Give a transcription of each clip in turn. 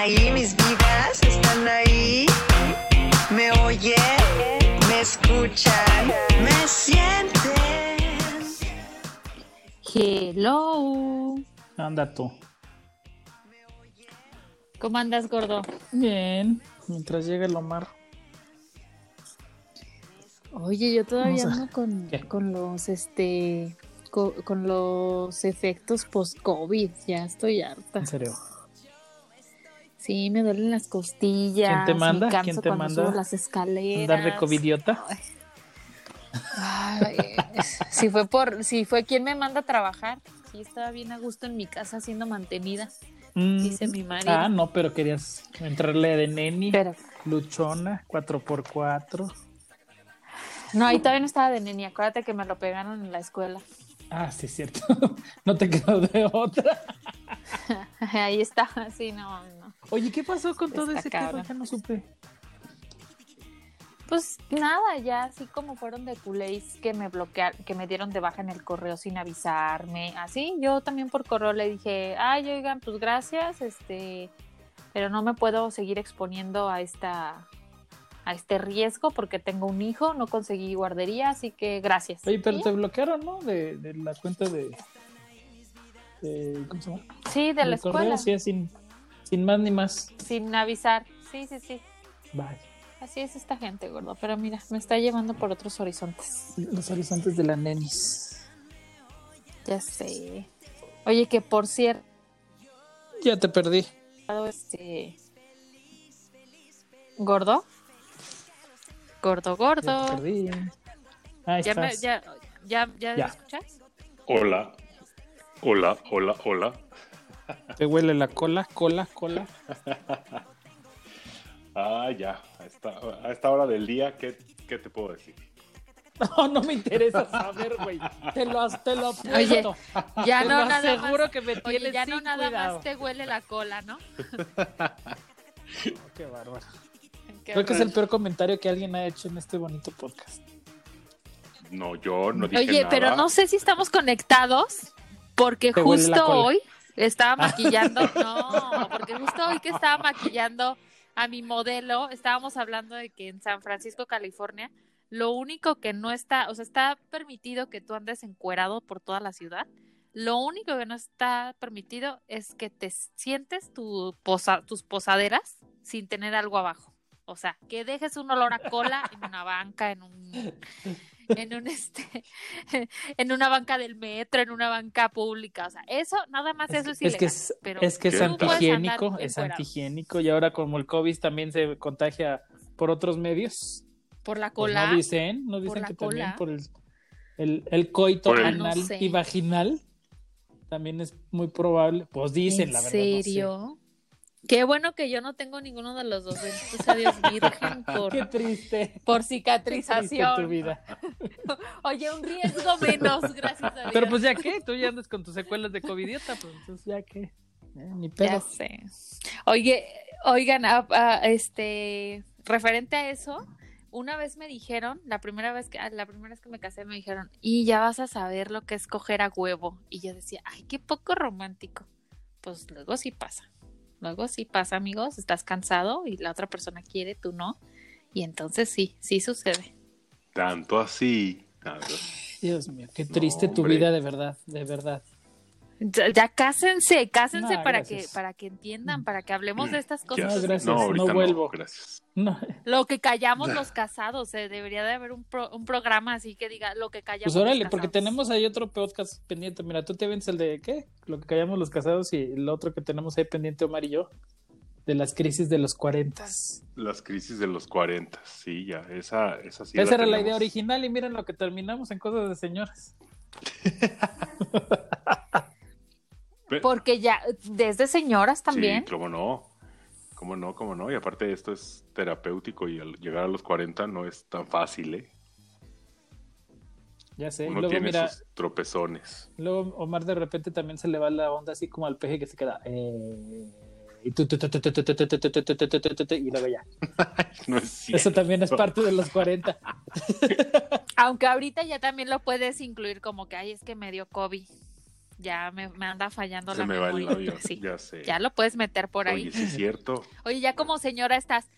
ahí, mis vidas, están ahí. Me oyen, me escuchan, me sienten. Hello. Anda tú. ¿Cómo andas, gordo? Bien, mientras llegue el Omar. Oye, yo todavía ando con, con los este co- con, los efectos post-COVID. Ya estoy harta. En serio. Sí, me duelen las costillas. ¿Quién te manda? Me canso ¿Quién te manda? subo las escaleras. Andar de covidiota. Ay, si fue por, si fue quien me manda a trabajar. Sí, estaba bien a gusto en mi casa siendo mantenida. Mm. Dice mi marido. Ah, no, pero querías entrarle de neni, Pero luchona, 4x4. no, ahí todavía no estaba de neni. Acuérdate que me lo pegaron en la escuela. Ah, sí, es cierto. no te quedó de otra. Ahí está, sí, no, no. Oye, ¿qué pasó con todo ese cabrón. tema? Ya no supe. Pues nada, ya así como fueron de culés que me bloquearon, que me dieron de baja en el correo sin avisarme, así, yo también por correo le dije, ay, oigan, pues gracias, este, pero no me puedo seguir exponiendo a esta, a este riesgo porque tengo un hijo, no conseguí guardería, así que gracias. Oye, pero ¿Sí? te bloquearon, ¿no? De, de la cuenta de, de- ¿Cómo se llama? Sí, de la Del correo, escuela, sí, sin, sin más ni más. sin avisar, sí, sí, sí. Vaya. Así es esta gente, gordo, pero mira, me está llevando por otros horizontes. Los horizontes de la nenis. Ya sé. Oye, que por cierto, Ya te perdí. este gordo gordo Ya te gordo perdí. Ahí ya me, ya ya ya, Ya. escuchas Hola. Hola, hola, hola. Te huele la cola, cola, cola. Ah, ya. A esta, a esta hora del día, ¿qué, qué te puedo decir? No, no me interesa saber, güey. Te lo, te lo apuesto. Oye, ya Te no lo nada aseguro más, que me oye, tienes ya no nada cuidado. más te huele la cola no Qué bárbaro. Qué Creo que es el peor comentario que alguien ha hecho en este bonito podcast. No, yo no dije oye nada. pero no sé si estamos conectados porque justo cola. hoy estaba maquillando no porque justo hoy que estaba maquillando a mi modelo estábamos hablando de que en San Francisco California Lo único que no está, o sea, está permitido que tú andes encuerado por toda la ciudad. Lo único que no está permitido es que te sientes tu posa- tus posaderas sin tener algo abajo. O sea, que dejes un olor a cola en una banca, en un, en un este, en una banca del metro, en una banca pública. O sea, eso, nada más eso es, es que es, pero es que es antihigiénico, es antihigiénico y ahora como el COVID también se contagia por otros medios. Por la pues cola. no dicen, no dicen que cola. también por el, el, el coito Por el- anal No sé. y vaginal también es muy probable. Pues dicen, ¿En la verdad. no sé. Qué bueno que yo no tengo ninguno de los dos. Bendito sea Dios virgen por, Qué triste. por Qué triste cicatrización. tu vida. Oye, un riesgo menos, gracias a Dios. Pero pues ya que, tú ya andas con tus secuelas de covidiota, pues entonces ya que. eh, ni Ya pedo. sé. Oye, oigan, ah, ah, este, referente a eso, una vez me dijeron, la primera vez que, ah, la primera vez que me casé me dijeron, y ya vas a saber lo que es coger a huevo. Y yo decía, ay, qué poco romántico. Pues luego sí pasa. Luego sí pasa, amigos. Estás cansado y la otra persona quiere, tú no. Y entonces sí, sí sucede. Tanto así. tanto- Dios mío, qué triste tu vida de verdad, de verdad. Ya, ya cásense, cásense No, para que, para que entiendan, para que hablemos de estas cosas. No, gracias, No, vuelvo. gracias. Lo que callamos los casados, eh, debería de haber un, pro- un programa así que diga lo que callamos pues órale, los porque tenemos ahí otro podcast pendiente. Mira, tú te vienes el de ¿qué? Lo que callamos los casados y el otro que tenemos ahí pendiente, Omar y yo, de las crisis de los 40. Las crisis de los 40, sí, ya. Esa, esa sí. Esa era la idea original y miren lo que terminamos en cosas de señoras. Porque ya, desde señoras también. Sí, cómo no. Cómo no, cómo no. Y aparte esto es terapéutico y al llegar a los 40 no es tan fácil, ¿eh? Ya sé. Uno luego, tiene sus tropezones. Luego Omar de repente también se le va la onda así como al peje que se queda. Y, y luego ya. Eso también es parte de los 40. Aunque ahorita ya también lo puedes incluir como que, ay, es que me dio COVID ya me, me anda fallando Se la me va el memoria. avión, Sí, ya sé. ya lo puedes meter por ahí. Oye, sí es cierto. Oye, ya como señora estás.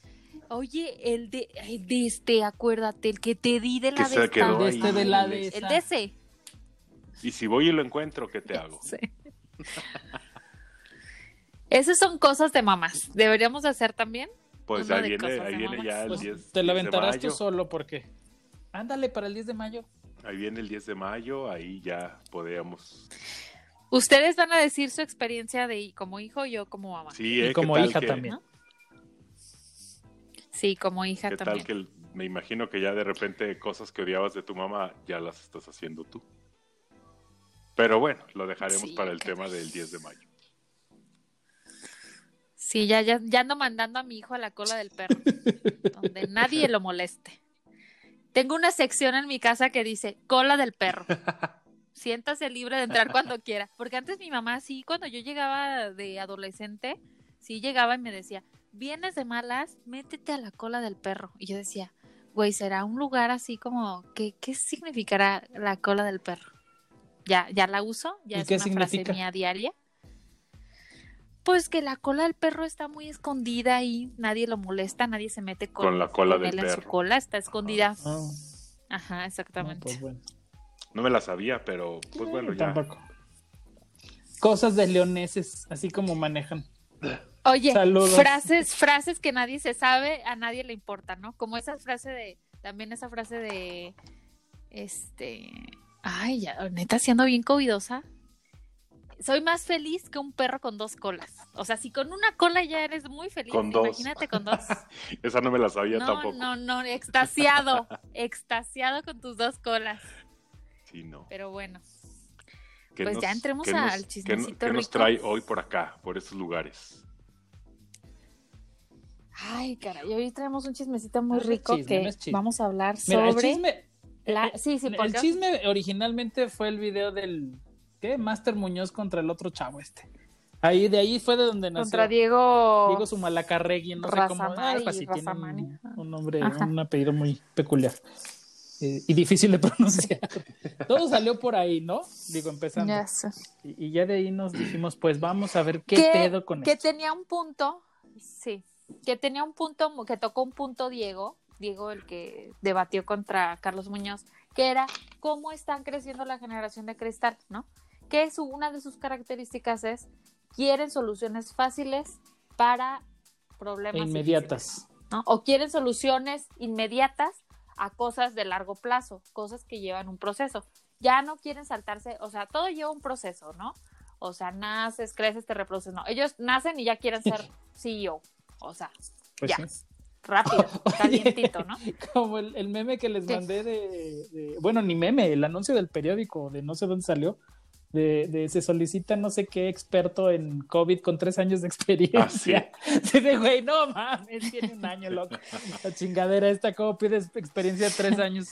Oye, el de, el de este, acuérdate, el que te di de la Que de quedó De ahí. este de la el- de El de ese. Y si voy y lo encuentro, ¿qué te hago? Sí. Esas son cosas de mamás. Deberíamos de hacer también. Pues ahí viene, ahí viene ya el Pues 10, te lo 10 aventarás tú solo porque. Ándale para el 10 de mayo. Ahí viene el 10 de mayo, ahí ya podemos. Ustedes van a decir su experiencia de como hijo, yo como mamá. Sí, Sí, Y ¿eh? ¿Qué como hija que- también. como hija ¿Qué también. tal que el- me imagino que ya de repente cosas que odiabas de tu mamá ya las estás haciendo tú? Pero bueno, lo dejaremos Sí, para el tema del 10 de mayo. Sí, ya, ya, ya ando mandando a mi hijo a la cola del perro, donde nadie lo moleste. Tengo una sección en mi casa que dice cola del perro. Siéntase libre de entrar cuando quiera. Porque antes mi mamá, sí, cuando yo llegaba de adolescente, sí llegaba y me decía, vienes de malas, métete a la cola del perro. Y yo decía, güey, ¿será un lugar así como, ¿qué, qué significará la cola del perro? Ya, ya la uso, ya ¿Y es qué una frase significa? mía diaria. Pues que la cola del perro está muy escondida y nadie lo molesta, nadie se mete con, Con la cola con del él en su perro. cola, está escondida. Ah, Ajá, no, exactamente. pues bueno. No me la sabía, pero pues bueno, Eh, ya. Tampoco. Cosas de leoneses, así como manejan. Oye, Saludos. frases, frases que nadie se sabe, a nadie le importa, ¿no? Como esa frase de, también esa frase de, este, ay, ya, neta, siendo bien covidosa. Soy más feliz que un perro con dos colas. O sea, si con una cola ya eres muy feliz, Con dos. imagínate con dos. Esa no me la sabía No, tampoco. no, no, extasiado, extasiado con tus dos colas. Sí, no. Pero bueno, ¿Qué pues ya entremos qué al qué chismecito ¿Qué nos rico. trae hoy por acá, por estos lugares? ay, caray, hoy traemos un chismecito muy es rico chisme, que no vamos a hablar Mira, el sobre chisme, la... eh, Sí, sí, el porque... chisme originalmente fue el video del ¿qué? Master Muñoz contra el otro chavo este. Ahí de ahí fue de donde nació. Contra Diego... Diego Sumalacarregui, no sé cómo, Razamari, así, tiene un, un nombre, Ajá. un apellido muy peculiar eh, y difícil de pronunciar. Todo salió por ahí, ¿no? Digo, empezando. Y, y ya de ahí nos dijimos, pues vamos a ver qué pedo con que esto. tenía un punto, sí, que tenía un punto, que tocó un punto Diego, Diego el que debatió contra Carlos Muñoz, que era cómo están creciendo la generación de cristal, ¿no? Que su, una de sus características es quieren soluciones fáciles para problemas E inmediatas. ¿no? O quieren soluciones inmediatas a cosas de largo plazo, cosas que llevan un proceso. Ya no quieren saltarse, o sea, todo lleva un proceso, ¿no? O sea, naces, creces, te reproduces, no. Ellos nacen y ya quieren ser CEO, o sea, Pues ya. sí. rápido, calientito, ¿no? Como el, el meme que les Sí. mandé de, de- Bueno, ni meme, el anuncio del periódico, de no sé dónde salió. De, de se solicita no sé qué experto en COVID con tres años de experiencia. Sí, de güey, no mames, tiene un año, loco. La chingadera esta, ¿cómo pides experiencia de tres años?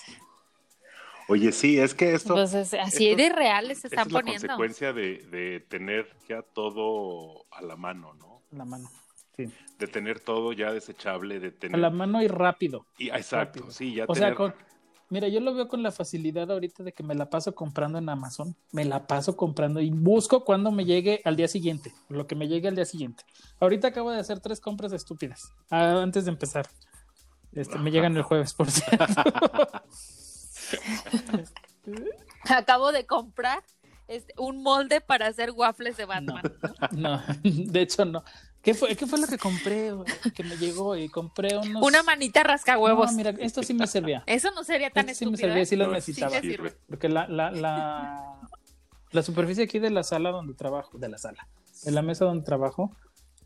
Oye, sí, es que esto, Pues es- así esto- de reales se esta están es la poniendo. consecuencia de, de tener ya todo a la mano, ¿no? A la mano. Sí. De tener todo ya desechable, de A tener... la mano y rápido. y, ah, exacto, rápido. sí, ya O tener... sea, con, mira, yo lo veo con la facilidad ahorita de que me la paso comprando en Amazon, me la paso comprando y busco cuando me llegue al día siguiente, lo que me llegue al día siguiente. Ahorita acabo de hacer tres compras estúpidas ah, antes de empezar. Este, me llegan el jueves, por cierto. Acabo de comprar este, un molde para hacer waffles de No, Batman. no, de hecho no. ¿Qué fue, ¿Qué fue lo que compré? Que me llegó y compré unos... Una manita rasca huevos. No, mira, esto sí me servía. Eso no sería tan Esto sí me estúpido. servía, ¿eh? sí lo No, necesitaba. sí sirve. Porque la, la, la, la superficie aquí de la sala donde trabajo, de la sala, de la mesa donde trabajo,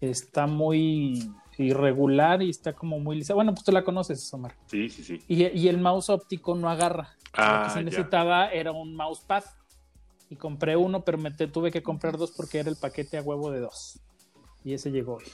está muy irregular y está como muy lisa. Bueno, pues tú la conoces, Omar. Sí, sí, sí. Y, y el mouse óptico no agarra. Ah, Lo que sí ya. necesitaba era un mousepad. Y compré uno, pero me te- tuve que comprar dos porque era el paquete a huevo de dos. Y ese llegó hoy.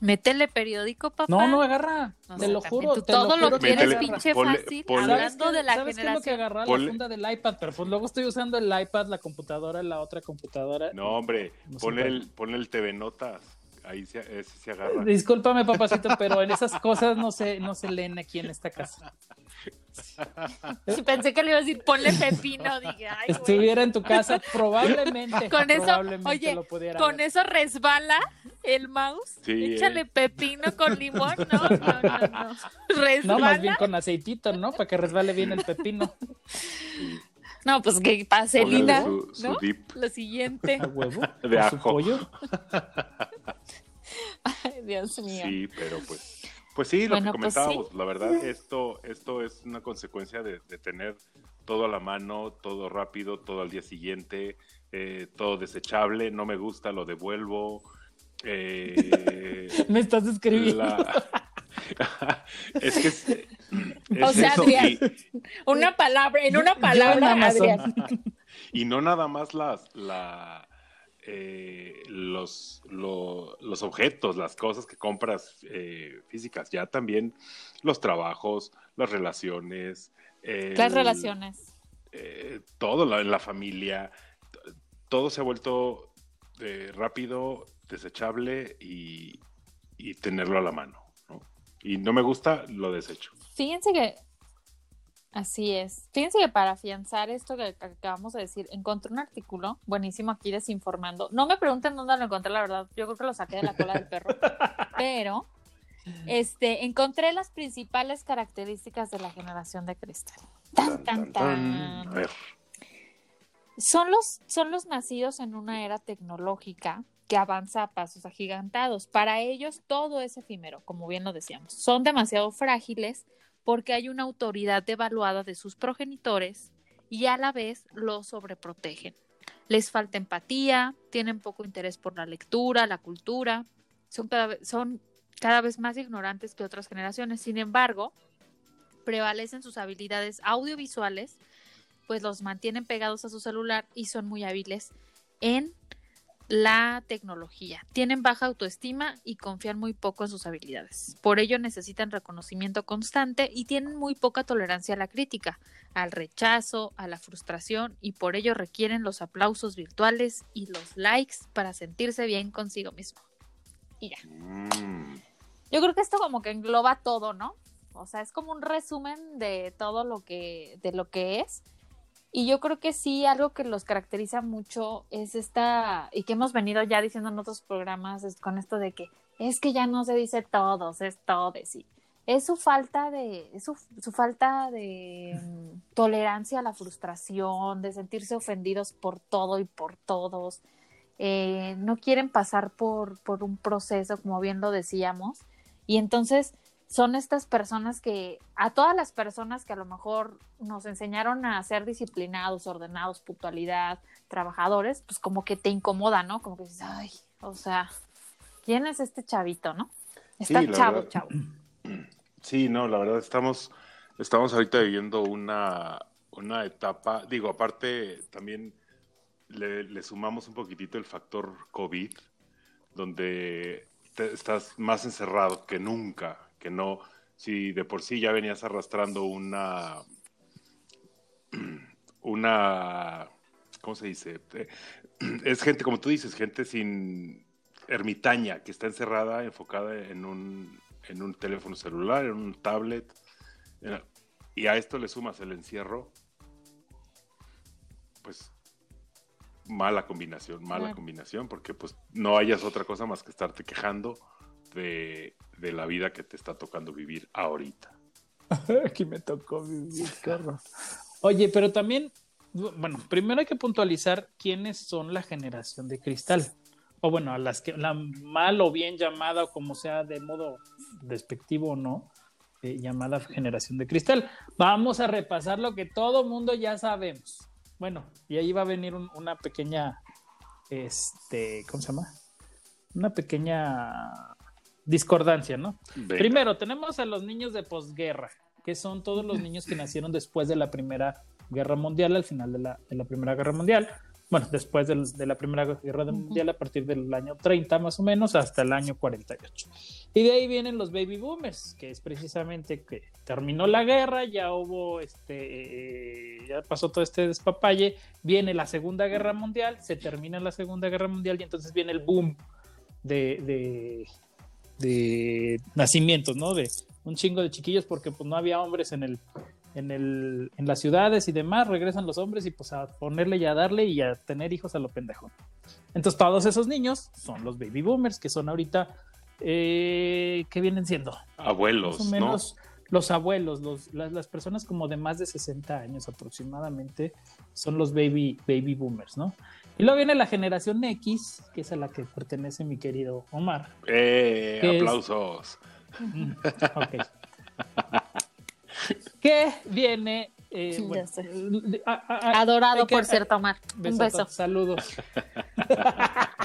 Métele periódico, papá. No, no agarra. O te lo juro. tú te todo lo que quieres no pinche fácil. ponle- Hablando ¿Sabes de la ¿sabes qué es lo que generación. agarra Ponle- la funda del iPad? Pero pues luego estoy usando el iPad, la computadora, la otra computadora. No, hombre, No ponle el, ponle el TV Notas. Ahí se, ese se agarra. Discúlpame, papacito, pero en esas cosas no se, no se leen aquí en esta casa. Pensé que le iba a decir, ponle pepino, dije, ay, güey. Estuviera en tu casa, probablemente. Con eso, probablemente oye, lo pudiera con ver. eso resbala el mouse. Sí, Échale eh. pepino con limón. No, no, no, no. Resbala. No, más bien con aceitito, ¿no? Para que resbale bien el pepino. No, pues que paselina, su- su ¿no? dip. Lo siguiente. A huevo. De con su ajo. pollo. Dios mío. Sí, pero pues, pues sí, lo Bueno, que pues comentábamos, la verdad, esto, esto es una consecuencia de, de tener todo a la mano, todo rápido, todo al día siguiente, eh, todo desechable, no me gusta, lo devuelvo. eh, Me estás escribiendo. la- es que es, es O sea, eso, Adrián, y- Una palabra, en una palabra. Adrián. Y no nada más las, la, eh, los, lo- los objetos, las cosas que compras eh, físicas, ya también los trabajos, las relaciones. el- Las relaciones. eh, todo la, la familia, todo se ha vuelto rápido, desechable y, y tenerlo a la mano. ¿no? Y no me gusta, lo desecho. Fíjense que así es. Fíjense que para afianzar esto que acabamos de decir, encontré un artículo buenísimo aquí desinformando. No me pregunten dónde lo encontré, la verdad. Yo creo que lo saqué de la cola del perro. Pero este encontré las principales características de la generación de cristal. Tan, tan, tan. Son los, son los nacidos en una era tecnológica que avanza a pasos agigantados. Para ellos todo es efímero, como bien lo decíamos. Son demasiado frágiles porque hay una autoridad devaluada de sus progenitores y a la vez los sobreprotegen. Les falta empatía, tienen poco interés por la lectura, la cultura, son cada vez, más ignorantes que otras generaciones. Sin embargo, prevalecen sus habilidades audiovisuales pues los mantienen pegados a su celular y son muy hábiles en la tecnología. Tienen baja autoestima y confían muy poco en sus habilidades. Por ello necesitan reconocimiento constante y tienen muy poca tolerancia a la crítica, al rechazo, a la frustración y por ello requieren los aplausos virtuales y los likes para sentirse bien consigo mismo. Y ya. mm, Yo creo que esto como que engloba todo, ¿no? O sea, es como un resumen de todo lo que, de lo que es. Y yo creo que sí, algo que los caracteriza mucho es esta, y que hemos venido ya diciendo en otros programas, es con esto de que es que ya no se dice todos, es todes, y es su falta de, es su, falta de mm, tolerancia a la frustración, de sentirse ofendidos por todo y por todos. Eh, no quieren pasar por, por un proceso, como bien lo decíamos, y entonces son estas personas que, a todas las personas que a lo mejor nos enseñaron a ser disciplinados, ordenados, puntualidad, trabajadores, pues como que te incomoda, ¿no? Como que dices, ay, o sea, ¿quién es este chavito, no? Está Sí, chavo, verdad. chavo. Sí, no, la verdad estamos, estamos ahorita viviendo una, una etapa, digo, aparte también le, le sumamos un poquitito el factor COVID, donde te- estás más encerrado que nunca, que no, si de por sí ya venías arrastrando una, una, ¿cómo se dice? Es gente, como tú dices, gente sin ermitaña, que está encerrada, enfocada en un, en un teléfono celular, en un tablet. en- y a esto le sumas el encierro, pues mala combinación, mala Claro. combinación, porque pues no hayas otra cosa más que estarte quejando de, de la vida que te está tocando vivir ahorita. Aquí me tocó vivir, carro. Oye, pero también, bueno, primero hay que puntualizar quiénes son la generación de cristal. O bueno, a las que la mal o bien llamada, o como sea, de modo despectivo o no, eh, llamada generación de cristal. Vamos a repasar lo que todo mundo ya sabemos. Bueno, y ahí va a venir un- una pequeña, este, ¿cómo se llama? Una pequeña discordancia, ¿no? Venga. Primero, tenemos a los niños de posguerra, que son todos los niños que nacieron después de la Primera Guerra Mundial, al final de la, de la Primera Guerra Mundial. Bueno, después de la Primera Guerra Mundial, a partir del año 30 más o menos, hasta el año 48. Y de ahí vienen los baby boomers, que es precisamente que terminó la guerra, ya hubo, este, eh, ya pasó todo este despapalle, viene la Segunda Guerra Mundial, se termina la Segunda Guerra Mundial y entonces viene el boom de, de, de nacimientos, ¿no? De un chingo de chiquillos porque pues no había hombres en el, en el, en las ciudades y demás, regresan los hombres y pues a ponerle y a darle y a tener hijos a lo pendejo. Entonces todos esos niños son los baby boomers que son ahorita, eh, ¿qué vienen siendo? Abuelos, Más o menos los abuelos, los, las, las personas como de más de 60 años aproximadamente son los baby, baby boomers, ¿no? Y luego viene la generación X, que es a la que pertenece mi querido Omar. ¡Eh! Aplausos. Mm, ok. que viene. eh, Sí, ya bueno, sé. eh, a- a- a- Adorado que- por cierto, Omar. Un beso. Saludos.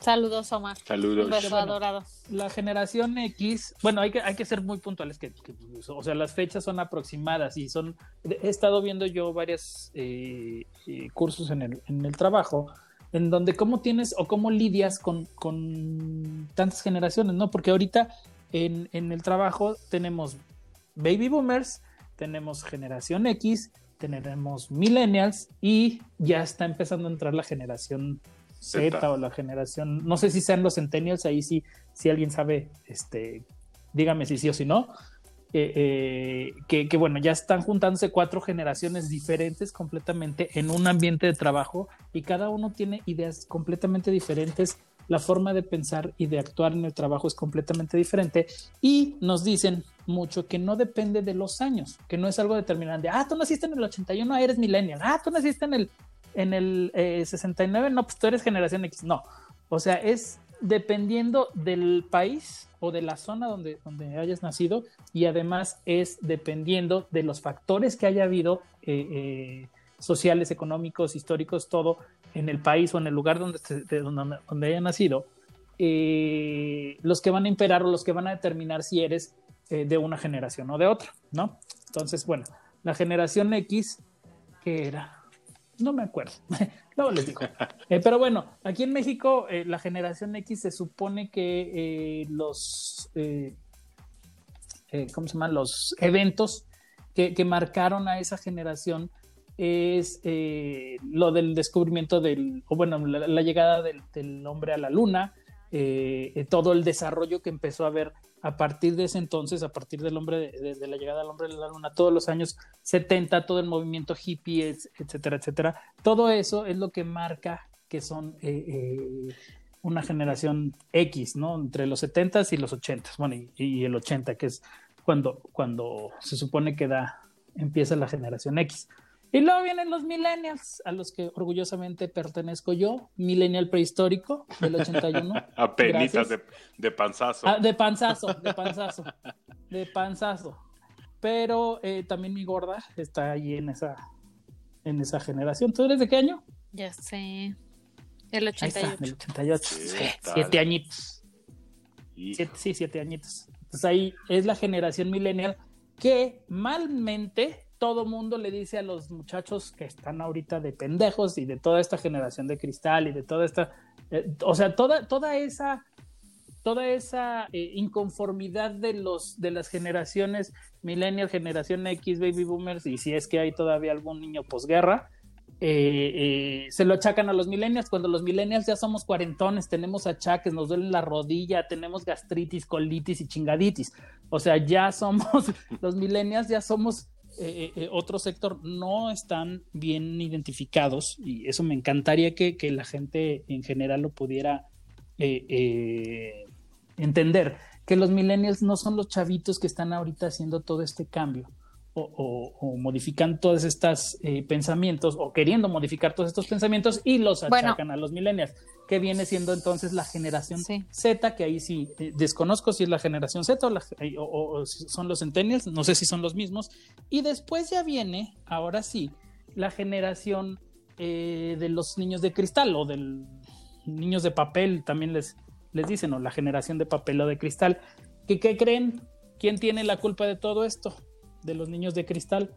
Saludos, Omar. Saludos. Un beso Bueno. adorado. La generación X, bueno, hay que, hay que ser muy puntuales, que, que, o sea, las fechas son aproximadas y son, he estado viendo yo varios eh, eh, cursos en el, en el trabajo, en donde cómo tienes o cómo lidias con, con tantas generaciones, ¿no? Porque ahorita en, en el trabajo tenemos baby boomers, tenemos generación X, tenemos millennials y ya está empezando a entrar la generación Z, o la generación, no sé si sean los centennials, ahí sí, si alguien sabe, este, dígame si sí o si no. Eh, eh, que, que, bueno, ya están juntándose cuatro generaciones diferentes completamente en un ambiente de trabajo y cada uno tiene ideas completamente diferentes. La forma de pensar y de actuar en el trabajo es completamente diferente y nos dicen mucho que no depende de los años, que no es algo determinante. Ah, tú naciste en el 81, eres millennial. Ah, tú naciste en el, en el eh, 69, no, pues tú eres generación X. No, o sea, es dependiendo del país o de la zona donde, donde hayas nacido y además es dependiendo de los factores que haya habido eh, eh, sociales, económicos, históricos, todo en el país o en el lugar donde, donde, donde haya nacido, eh, los que van a imperar o los que van a determinar si eres eh, de una generación o de otra, ¿no? Entonces, bueno, la generación X, ¿qué era? No me acuerdo. Luego les digo. Eh, pero bueno, aquí en México, eh, la generación X se supone que eh, los, ¿cómo se llaman? Los eventos que, que marcaron a esa generación es lo del descubrimiento del, o bueno, la, llegada del, del hombre a la luna, todo el desarrollo que empezó a haber a partir de ese entonces, a partir del hombre, de, de- de la llegada del hombre a la luna, todos los años 70, todo el movimiento hippie, etcétera, etcétera, todo eso es lo que marca que son eh, eh, una generación X, ¿no? Entre los 70s y los 80s, bueno, y, y el 80, que es cuando, cuando se supone que da, empieza la generación X. Y luego vienen los millennials, a los que orgullosamente pertenezco yo, millennial prehistórico del 81. Apenitas Gracias. de, de panzazo. Ah, de panzazo, de panzazo, de panzazo. Pero eh, también mi gorda está ahí en esa, en esa generación. ¿Tú eres de qué año? Ya sé. El Ahí está, 88. del 88. ¿Qué Sí, siete añitos. Siete- sí, siete añitos. Entonces ahí es la generación millennial que malmente todo mundo le dice a los muchachos que están ahorita de pendejos y de toda esta generación de cristal y de toda esta, eh, o sea, toda, toda esa, toda esa eh, inconformidad de los de las generaciones millennial, generación X, baby boomers y si es que hay todavía algún niño posguerra, eh, se lo achacan a los millennials, cuando los millennials ya somos cuarentones, tenemos achaques, nos duele la rodilla, tenemos gastritis, colitis y chingaditis. O sea, ya somos, los millennials ya somos eh, eh, otro sector, no están bien identificados y eso me encantaría que, que la gente en general lo pudiera eh, eh, entender, que los millennials no son los chavitos que están ahorita haciendo todo este cambio o, o- o modifican todos estos pensamientos o queriendo modificar todos estos pensamientos y los Bueno. achacan a los millennials, que viene siendo entonces la generación Sí. Z, que ahí sí eh, desconozco si es la generación Z o, la- eh, o- o- o son los centennials, no sé si son los mismos. Y después ya viene, ahora sí, la generación eh, de los niños de cristal o de niños de papel, también les, les dicen, o la generación de papel o de cristal. ¿Qué, ¿Qué creen? ¿Quién tiene la culpa de todo esto? De los niños de cristal.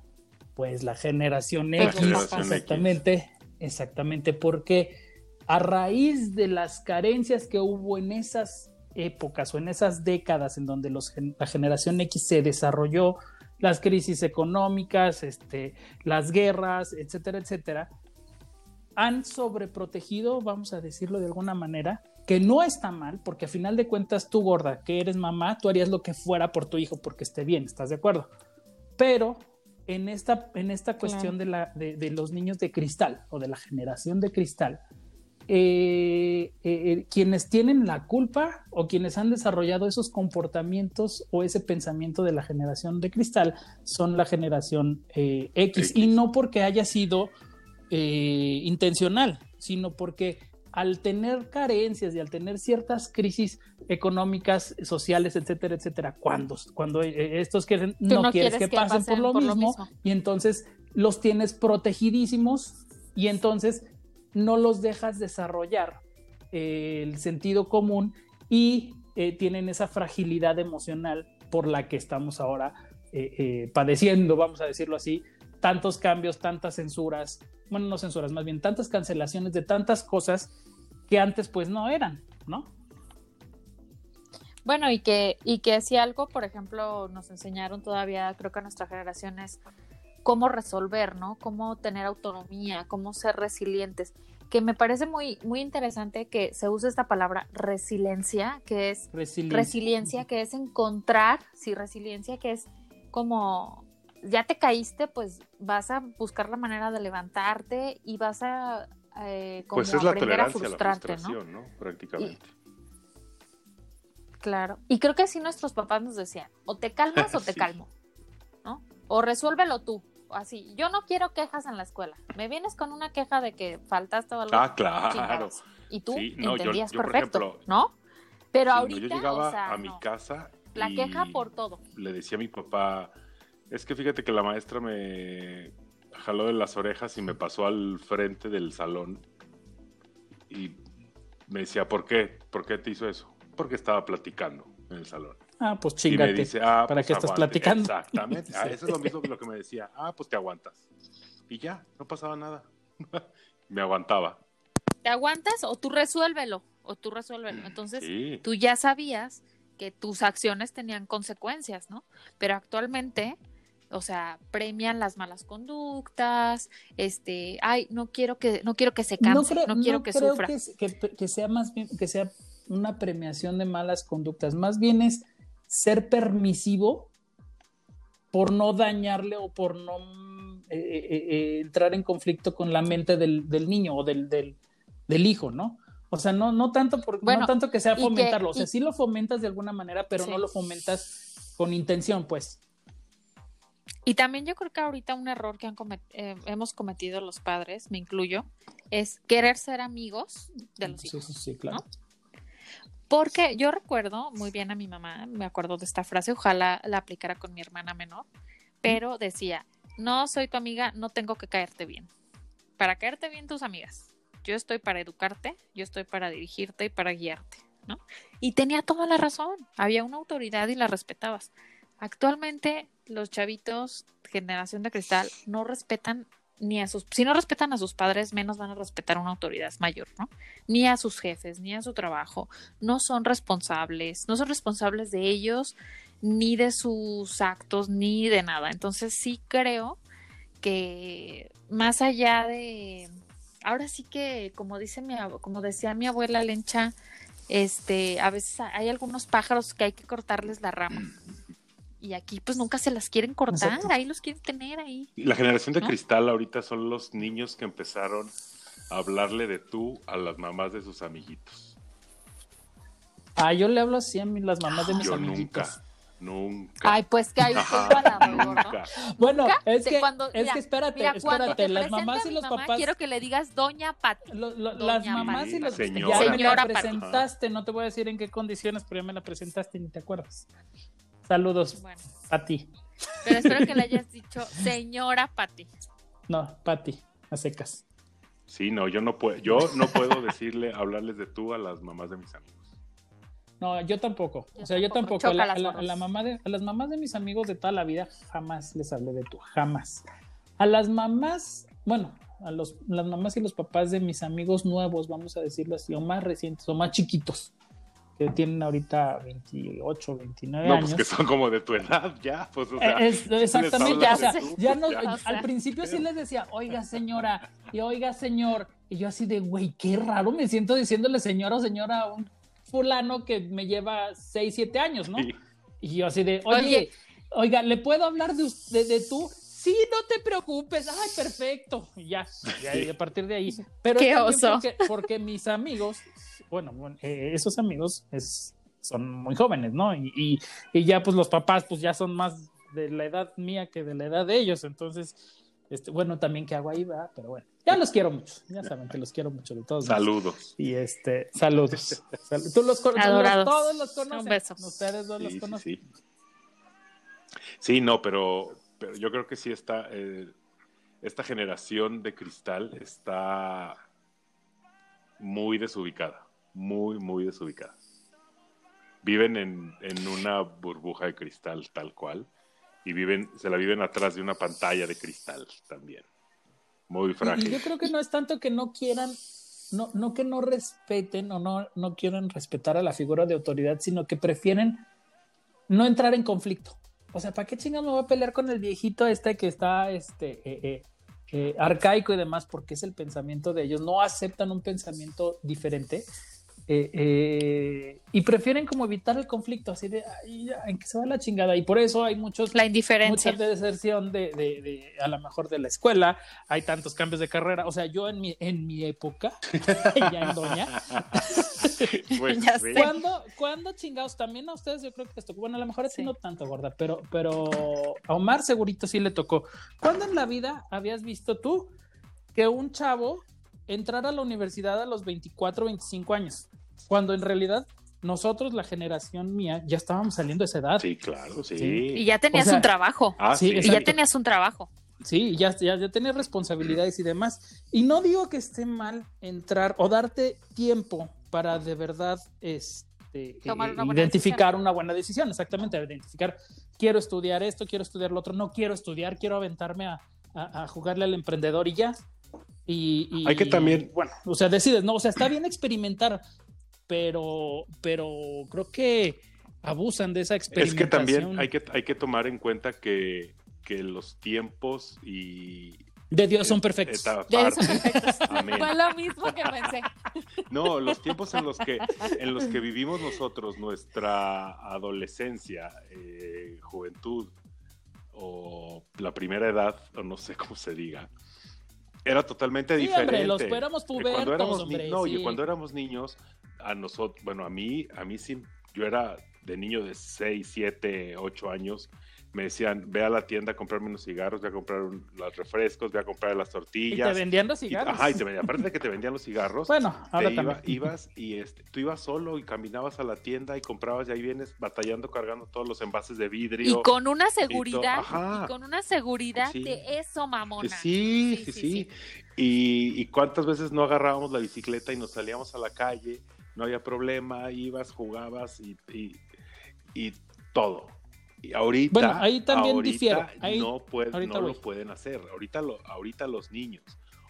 Pues la generación X. los papás. Exactamente, exactamente, porque a raíz de las carencias que hubo en esas épocas o en esas décadas en donde los, la generación X se desarrolló, las crisis económicas, este, las guerras, etcétera, etcétera, han sobreprotegido, vamos a decirlo de alguna manera, que no está mal, porque a final de cuentas tú gorda, que eres mamá, tú harías lo que fuera por tu hijo porque esté bien, ¿estás de acuerdo? Pero en esta, en esta cuestión de, la, de, de los niños de cristal o de la generación de cristal, eh, eh, quienes tienen la culpa o quienes han desarrollado esos comportamientos o ese pensamiento de la generación de cristal son la generación eh, X. Y no porque haya sido eh, intencional, sino porque al tener carencias y al tener ciertas crisis económicas, sociales, etcétera, etcétera, cuando, cuando eh, estos quieren, no, no quieres, quieres que, que pasen, por, lo, por lo mismo, mismo. y entonces los tienes protegidísimos y entonces no los dejas desarrollar eh, el sentido común y eh, tienen esa fragilidad emocional por la que estamos ahora eh, padeciendo, vamos a decirlo así, tantos cambios, tantas censuras, bueno, no censuras, más bien tantas cancelaciones de tantas cosas que antes pues no eran, ¿no? Bueno, y que, y que si algo, por ejemplo, nos enseñaron todavía, creo que a nuestra generación es cómo resolver, ¿no? Cómo tener autonomía, cómo ser resilientes. Que me parece muy, muy interesante que se use esta palabra resiliencia, que es Resiliencia. resiliencia, que es encontrar, sí, resiliencia, que es como ya te caíste, pues vas a buscar la manera de levantarte y vas a eh, como Pues es la aprender a tolerancia a la frustrarte, ¿no? frustración, ¿no? Prácticamente. Claro. Y creo que así nuestros papás nos decían, o te calmas o te Sí. calmo, ¿no? O resuélvelo tú. Así, yo no quiero quejas en la escuela. Me vienes con una queja de que faltaste o algo. Ah, claro. chingados. Y tú Sí, no, entendías yo, perfecto, ejemplo, ¿no? Pero Sí, no, ahorita, yo llegaba o sea, a mi no. casa la y queja por todo. le decía a mi papá, es que fíjate que la maestra me jaló de las orejas y me pasó al frente del salón y me decía, ¿por qué? ¿Por qué te hizo eso? Porque estaba platicando en el salón. Ah, pues Y me chingate. dice, ah, ¿Para pues qué estás platicando? Exactamente. Ah, eso es lo mismo que lo que me decía. Ah, pues te aguantas. Y ya, no pasaba nada. me aguantaba. ¿Te aguantas o tú resuélvelo? O tú resuélvelo. Entonces, Sí. tú ya sabías que tus acciones tenían consecuencias, ¿no? Pero actualmente, o sea, premian las malas conductas, este, ay, no quiero que, no quiero que se canse, no, creo- quiero no que creo sufra. que, que- que sea más bien que sea una premiación de malas conductas, más bien es ser permisivo por no dañarle o por no mm, eh, eh, eh, entrar en conflicto con la mente del, del niño o del, del, del hijo, ¿no? O sea, no, no, tanto por, Bueno, no tanto que sea que- fomentarlo, o sea, y- sí lo fomentas de alguna manera, pero Sí. no lo fomentas con intención, pues. Y también yo creo que ahorita un error que han comet- eh, hemos cometido los padres, me incluyo, es querer ser amigos de los Sí, hijos. sí, sí, claro. ¿no? Porque yo recuerdo muy bien a mi mamá, me acuerdo de esta frase, ojalá la aplicara con mi hermana menor, pero decía, no soy tu amiga, no tengo que caerte bien. Para caerte bien tus amigas. Yo estoy para educarte, yo estoy para dirigirte y para guiarte, ¿no? Y tenía toda la razón, había una autoridad y la respetabas. Actualmente los chavitos, generación de cristal, no respetan ni a sus, si no respetan a sus padres, menos van a respetar una autoridad mayor, ¿no? Ni a sus jefes, ni a su trabajo, no son responsables, no son responsables de ellos, ni de sus actos, ni de nada. Entonces sí creo que más allá de, ahora sí que, como dice mi, como decía mi abuela Lencha, este, a veces hay algunos pájaros que hay que cortarles la rama. Y aquí pues nunca se las quieren cortar, Exacto. ahí los quieren tener ahí. La generación de ¿No? cristal ahorita son los niños que empezaron a hablarle de tú a las mamás de sus amiguitos. Ah, yo le hablo así a mí, las mamás de mis Yo amiguitos. nunca, nunca. Ay, pues que hay ¿no? Bueno, Nunca es que, cuando- es mira, que espérate, Mira, espérate, te las mamás y los mamá, papás, quiero que le digas Doña Pati. lo- lo- Doña las mamás y los Pati. ya Señora. me la Señora Pati. presentaste, no te voy a decir en qué condiciones, pero ya me la presentaste y ni te acuerdas. Saludos Bueno, a ti. pero espero que le hayas dicho Señora Pati. No, Pati, a secas. Sí, no, yo no puedo, yo no puedo decirle, hablarles de tú a las mamás de mis amigos. No, yo tampoco. Yo o sea, yo tampoco. la, la- manos. a la mamá de, a las mamás de mis amigos de toda la vida jamás les hablé de tú, jamás. A las mamás, bueno, a los, las mamás y los papás de mis amigos nuevos, vamos a decirlo así, o más recientes, o más chiquitos, tienen ahorita 28, 29 No, años. pues que son como de tu edad ya, pues o sea, es- exactamente, les o sea, tú, ya no, ya. O sea. al principio sí les decía, oiga señora, y oiga señor, y yo así de, güey, qué raro me siento diciéndole señora o señora a un fulano que me lleva 6, 7 años, ¿no? Sí. Y yo así de, oye, Oye. oiga, ¿le puedo hablar de, de, de tú? Sí, no te preocupes, ay, perfecto, y ya, ya, y a partir de ahí. Pero Qué oso. Porque, porque mis amigos, bueno, bueno, eh, esos amigos es, son muy jóvenes, ¿no? Y, y, y ya pues los papás pues ya son más de la edad mía que de la edad de ellos, entonces, este, bueno, también que hago ahí, va, pero bueno, ya los quiero mucho, ya saben que los quiero mucho de todos. Saludos. Y este, saludos. Sal- Tú los conoces, todos los conocen. Un beso. Ustedes dos Sí, los sí, conocen. sí. Sí, no, pero, pero yo creo que sí está. eh, esta generación de cristal está muy desubicada. Muy, muy desubicada. Viven en, en una burbuja de cristal tal cual. Y viven, se la viven atrás de una pantalla de cristal también. Muy Y- Y, frágil. yo creo que no es tanto que no quieran, no, no que no respeten o no, no quieran respetar a la figura de autoridad, sino que prefieren no entrar en conflicto. O sea, ¿para qué chingados me voy a pelear con el viejito este que está este, eh, eh, eh, arcaico y demás? Porque es el pensamiento de ellos. No aceptan un pensamiento diferente. Eh, eh, y prefieren como evitar el conflicto, así de, "Ay, ya, en que se va la chingada. Y por eso hay muchos La indiferencia. mucha deserción de, de, de, a lo mejor de la escuela, hay tantos cambios de carrera, o sea, yo en mi, en mi época, ya en doña, Ya sí. sé. ¿cuándo, ¿cuándo chingados? También a ustedes yo creo que les tocó, bueno, a lo mejor a ti Sí. no tanto, gorda, pero, pero a Omar segurito sí le tocó. ¿Cuándo en la vida habías visto tú que un chavo entrara a la universidad a los 24, 25 años? Cuando en realidad nosotros, la generación mía, ya estábamos saliendo de esa edad. Sí, claro, sí. Sí. Y ya tenías O sea, un trabajo. Ah, sí, sí. y ya tenías un trabajo. Sí, ya, ya, ya tenés responsabilidades y demás. Y no digo que esté mal entrar o darte tiempo para de verdad este, Tomar eh, una buena identificar una buena decisión, exactamente, identificar, quiero estudiar esto, quiero estudiar lo otro, no quiero estudiar, quiero aventarme a, a- a jugarle al emprendedor y ya. Y, y- Hay que también- bueno, o sea, decides, no, o sea, está bien experimentar, pero, pero creo que abusan de esa Es experimentación. que también hay que, hay que tomar en cuenta que, que los tiempos y... De Dios son perfectos. Amén. Fue lo mismo que pensé. No, los tiempos en los que, en los que vivimos nosotros, nuestra adolescencia, eh, juventud o la primera edad, o no sé cómo se diga, era totalmente Sí, diferente. hombre, los éramos Que cuando pubertos, éramos hombre, no, sí. cuando éramos niños, a nosotros, bueno, a mí, a mí sí, yo era de niño de 6, 7, 8 años, me decían, ve a la tienda a comprarme unos cigarros, ve a comprar un- los refrescos, ve a comprar las Y tortillas. te vendían los Y- cigarros. ajá, y te vendían, aparte de que te vendían los cigarros, Bueno, ahora te iba- también. ibas y este, tú ibas solo y caminabas a la tienda y comprabas y ahí vienes batallando cargando todos los envases de vidrio. Y con una seguridad, Ajá. y con una seguridad Sí. de eso, mamona. Sí, sí, sí. Y, y cuántas veces no agarrábamos la bicicleta y nos salíamos a la calle, no había problema, ibas, jugabas y, y, y todo. Y ahorita, Bueno, ahí también ahorita difiero. Ahí- no, puede- ahorita no lo pueden hacer. Ahorita, lo, ahorita los niños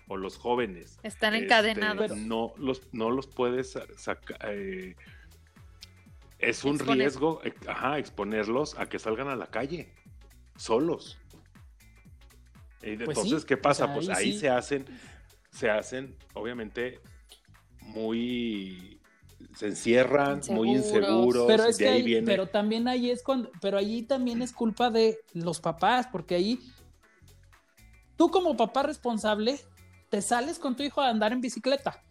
o los jóvenes Están este, encadenados. no, los, no los puedes sacar. es un Exponer. riesgo eh, ajá, exponerlos a que salgan a la calle solos. Y Pues entonces, sí, ¿qué pasa? pues ahí ahí sí. se hacen, se hacen, obviamente, muy se encierran, muy Inseguros. pero es de que ahí ahí- viene. pero también ahí es cuando, pero allí también es culpa de los papás, porque ahí tú como papá responsable te sales con tu hijo a andar en bicicleta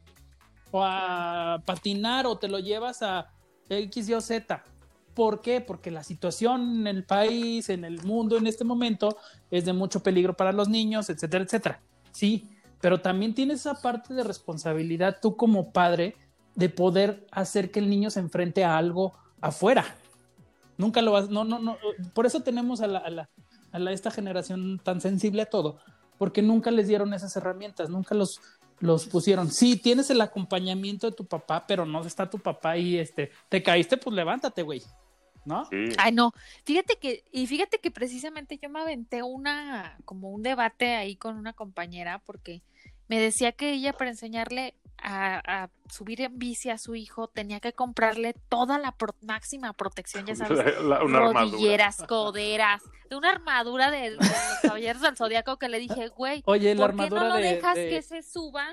o a patinar o te lo llevas a X, Y o Z. ¿Por qué? Porque la situación en el país, en el mundo en este momento es de mucho peligro para los niños, etcétera, etcétera. Sí, pero también tienes esa parte de responsabilidad tú como padre de poder hacer que el niño se enfrente a algo afuera. Nunca lo vas, no, no, no. Por eso tenemos a la, a la, a la- esta generación tan sensible a todo, porque nunca les dieron esas herramientas, nunca los, los pusieron. Sí, tienes el acompañamiento de tu papá, pero no está tu papá y este, te caíste, pues levántate, güey. ¿No? Sí. Ay, no. Fíjate que, y fíjate que precisamente yo me aventé una, como un debate ahí con una compañera, porque me decía que ella para enseñarle a, a subir en bici a su hijo tenía que comprarle toda la pro- máxima protección, ya sabes, La- la- una armadura. rodilleras, coderas, de una armadura de, de los caballeros del zodiaco que le dije, güey, Oye, la ¿por qué armadura no lo de, dejas de- que se suba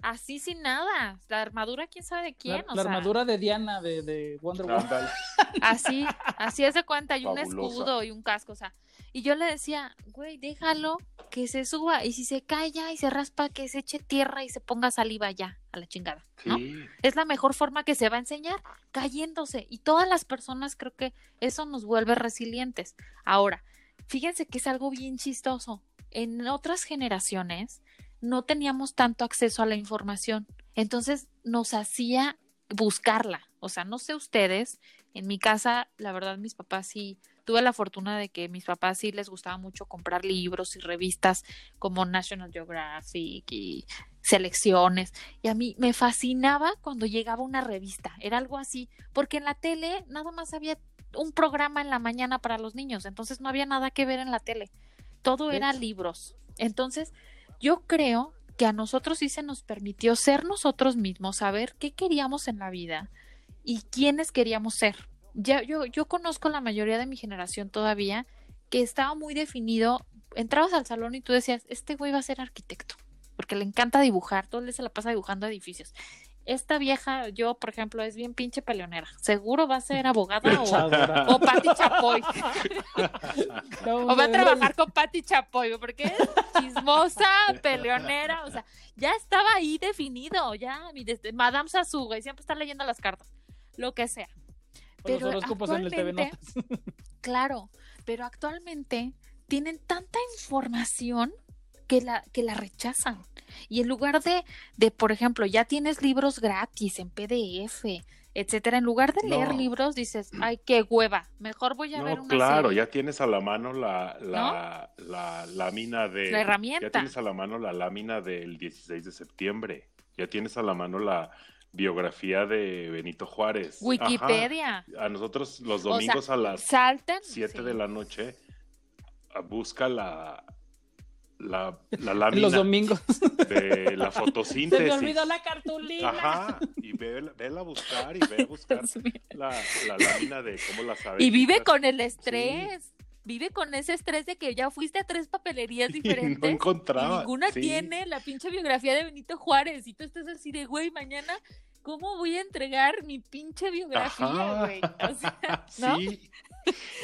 así sin nada? La armadura, quién sabe de quién, la, o la sea, armadura de Diana de, de Wonder Woman. Así, así es de cuenta, y un Fabulosa. escudo y un casco, o sea, y yo le decía, güey, déjalo que se suba, y si se cae ya y se raspa, que se eche tierra y se ponga saliva ya, a la chingada, ¿no? Sí. es la mejor forma que se va a enseñar, cayéndose. Y todas las personas creo que eso nos vuelve resilientes. Ahora, fíjense que es algo bien chistoso. En otras generaciones no teníamos tanto acceso a la información, entonces nos hacía buscarla. O sea, no sé ustedes, en mi casa, la verdad, mis papás sí, tuve la fortuna de que mis papás sí les gustaba mucho comprar libros y revistas como National Geographic y selecciones. Y a mí me fascinaba cuando llegaba una revista. Era algo así, porque en la tele nada más había un programa en la mañana para los niños, entonces no había nada que ver en la tele. Todo era libros. Entonces, yo creo que a nosotros sí se nos permitió ser nosotros mismos, saber qué queríamos en la vida y quiénes queríamos ser. Ya, yo, yo conozco la mayoría de mi generación todavía que estaba muy definido. Entrabas al salón y tú decías, este güey va a ser arquitecto, porque le encanta dibujar, todo el día se la pasa dibujando edificios. Esta vieja, yo, por ejemplo, es bien pinche peleonera. Seguro va a ser abogada o, o Pati Chapoy. No, O va a trabajar con Pati Chapoy, porque es chismosa, peleonera, o sea, ya estaba ahí definido, ya, mi desde Madame Sasu, güey, siempre está leyendo las cartas, lo que sea. Los pero horóscopos en el TV actualmente- Notas. Claro, pero actualmente tienen tanta información que la, que la rechazan. Y en lugar de, de, por ejemplo, ya tienes libros gratis en PDF, etcétera, en lugar de leer No. libros, dices, ay, qué hueva, mejor voy a ver No, una claro, serie". ya tienes a la mano la, la, la lámina de... La herramienta. Ya tienes a la mano la lámina del 16 de septiembre. Ya tienes a la mano la biografía de Benito Juárez. Ajá. Wikipedia. A nosotros los sea, domingos a las Saltan. 7 sí. de la noche ah, busca la, la, la lámina los domingos. de la Se fotosíntesis. me olvidó la cartulina. Ajá, y ve, vela a buscar y ve a buscar la, la lámina de cómo las abejas. Y vive con el estrés. Vive con ese estrés de que ya fuiste a tres papelerías Y diferentes. no encontraba. Y ninguna sí. tiene la pinche biografía de Benito Juárez. Y tú estás así de, güey, mañana, ¿cómo voy a entregar mi pinche biografía, Ajá. güey? O sea, ¿no? Sí.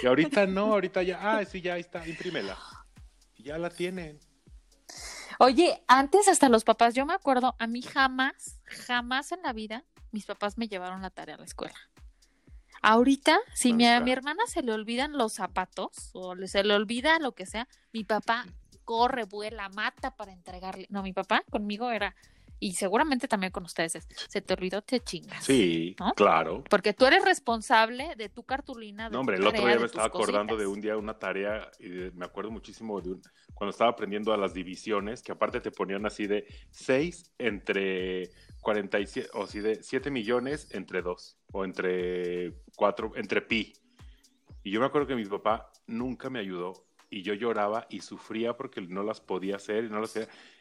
Y ahorita no, ahorita ya, ah, sí, ya está, imprímela. Y Ya la tienen. Oye, antes hasta los papás, yo me acuerdo, a mí jamás, jamás en la vida, mis papás me llevaron la tarea a la escuela. Ahorita, si mi- a mi hermana se le olvidan los zapatos o se le olvida lo que sea, mi papá corre, vuela, mata para entregarle. No, mi papá conmigo era, y seguramente también con ustedes, es, se te olvidó, te chingas. Sí, ¿No? claro. Porque tú eres responsable de tu cartulina. De No, hombre, tu el otro tarea, día me estaba acordando de un día una tarea, y de- me acuerdo muchísimo de un, cuando estaba aprendiendo a las divisiones, que aparte te ponían así de 6 entre 47, o así de 7 millones entre 2, o entre 4, entre pi. Y yo me acuerdo que mi papá nunca me ayudó y yo lloraba y sufría porque no las podía hacer y no las.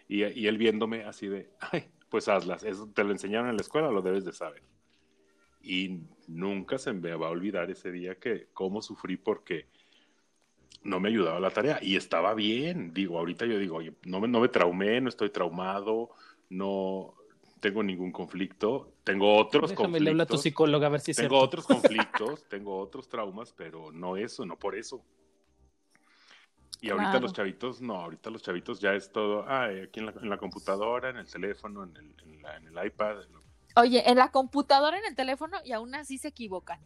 Y, y él viéndome así de, ay, pues hazlas, eso te lo enseñaron en la escuela, lo debes de saber. Y nunca se me va a olvidar ese día que cómo sufrí porque no me ayudaba la tarea y estaba bien. Digo, ahorita yo digo, oye, no me, no me traumé, no estoy traumado, no tengo ningún conflicto, tengo otros Déjame le habla a tu conflictos. psicóloga a ver si Tengo cierto. otros conflictos, tengo otros traumas, pero no eso, no por eso. Y ahorita Claro. los chavitos, no, ahorita los chavitos ya es todo, ah, aquí en la, en la computadora, en el teléfono, en el, en la- en el iPad. Oye, en la computadora, en el teléfono, y aún así se equivocan.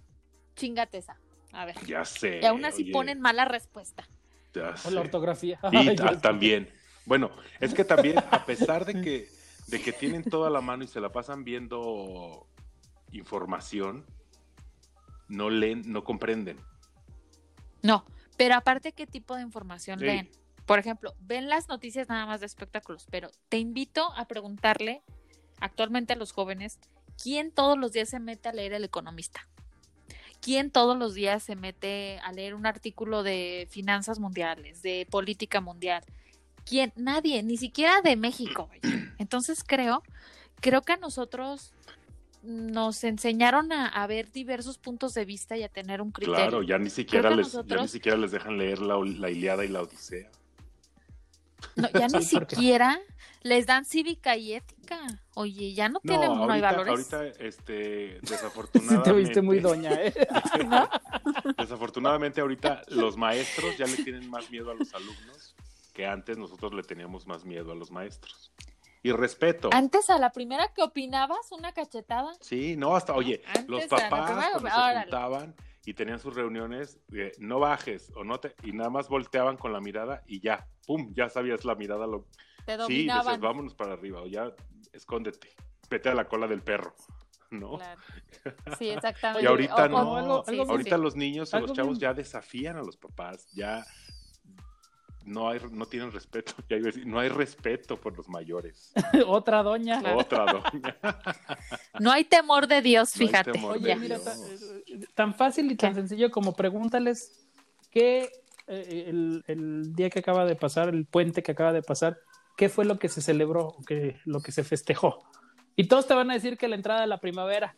Chingate esa. A ver. Ya sé. Y aún así oye, ponen mala respuesta. ya O sé. la ortografía. Y Ay, también. Bueno, es que también, a pesar de que, de que tienen toda la mano y se la pasan viendo información, no leen, no comprenden. No, pero aparte, ¿qué tipo de información Sí. leen? Por ejemplo, ven las noticias nada más de espectáculos, pero te invito a preguntarle actualmente a los jóvenes, ¿quién todos los días se mete a leer El Economista? ¿Quién todos los días se mete a leer un artículo de finanzas mundiales, de política mundial? ¿Quién? Nadie, ni siquiera de México. güey. Entonces creo, creo que a nosotros nos enseñaron a, a ver diversos puntos de vista y a tener un criterio. Claro, ya ni siquiera les, ya ni siquiera les dejan leer la, la Iliada y la Odisea. No, ya ni Sí, siquiera les dan cívica y ética. Oye, ya no tienen, no, hay valores. ahorita, este, Sí desafortunadamente. te viste muy doña, ¿eh? Desafortunadamente ahorita los maestros ya le tienen más miedo a los alumnos que antes nosotros le teníamos más miedo a los maestros. Y respeto. Antes a la primera que opinabas, una cachetada. Sí, no, hasta, oye, Antes los papás primera, cuando se juntaban y tenían sus reuniones, de, no bajes o no te, y nada más volteaban con la mirada y ya, pum, ya sabías la mirada. Lo, Te sí, dominaban. decías, vámonos para arriba o ya, escóndete, vete a la cola del perro, ¿no? Claro. Sí, exactamente. Y ahorita O- no, o- algo- sí, algo sí, ahorita sí. los niños o los chavos bien- ya desafían a los papás, ya no hay, no tienen respeto, ya iba a decir, no hay respeto por los mayores. Otra doña. Otra doña. No hay temor de Dios, No fíjate. temor Oye, de mira, Dios. ta- tan fácil y tan ¿Qué? sencillo como pregúntales qué eh, el, el día que acaba de pasar, el puente que acaba de pasar, qué fue lo que se celebró, qué, lo que se festejó. Y todos te van a decir que la entrada de la primavera.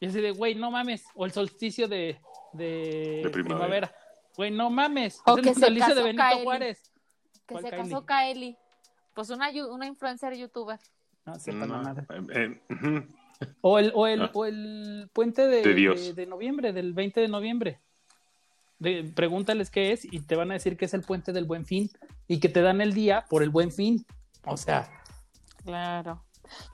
Y así de, güey, no mames. O el solsticio de, de, De primavera. primavera. Güey, no mames. O es que el se natalicio de casó Benito Kaeli. Juárez. Que ¿Cuál se Kylie? casó Kaeli. Pues una, una influencer youtuber. No, No, madre. eh, eh. O el, o el, Ah. o el puente de, De Dios. de- de noviembre, del 20 de noviembre. De- pregúntales qué es y te van a decir que es el puente del buen fin y que te dan el día por el buen fin. O sea, Claro.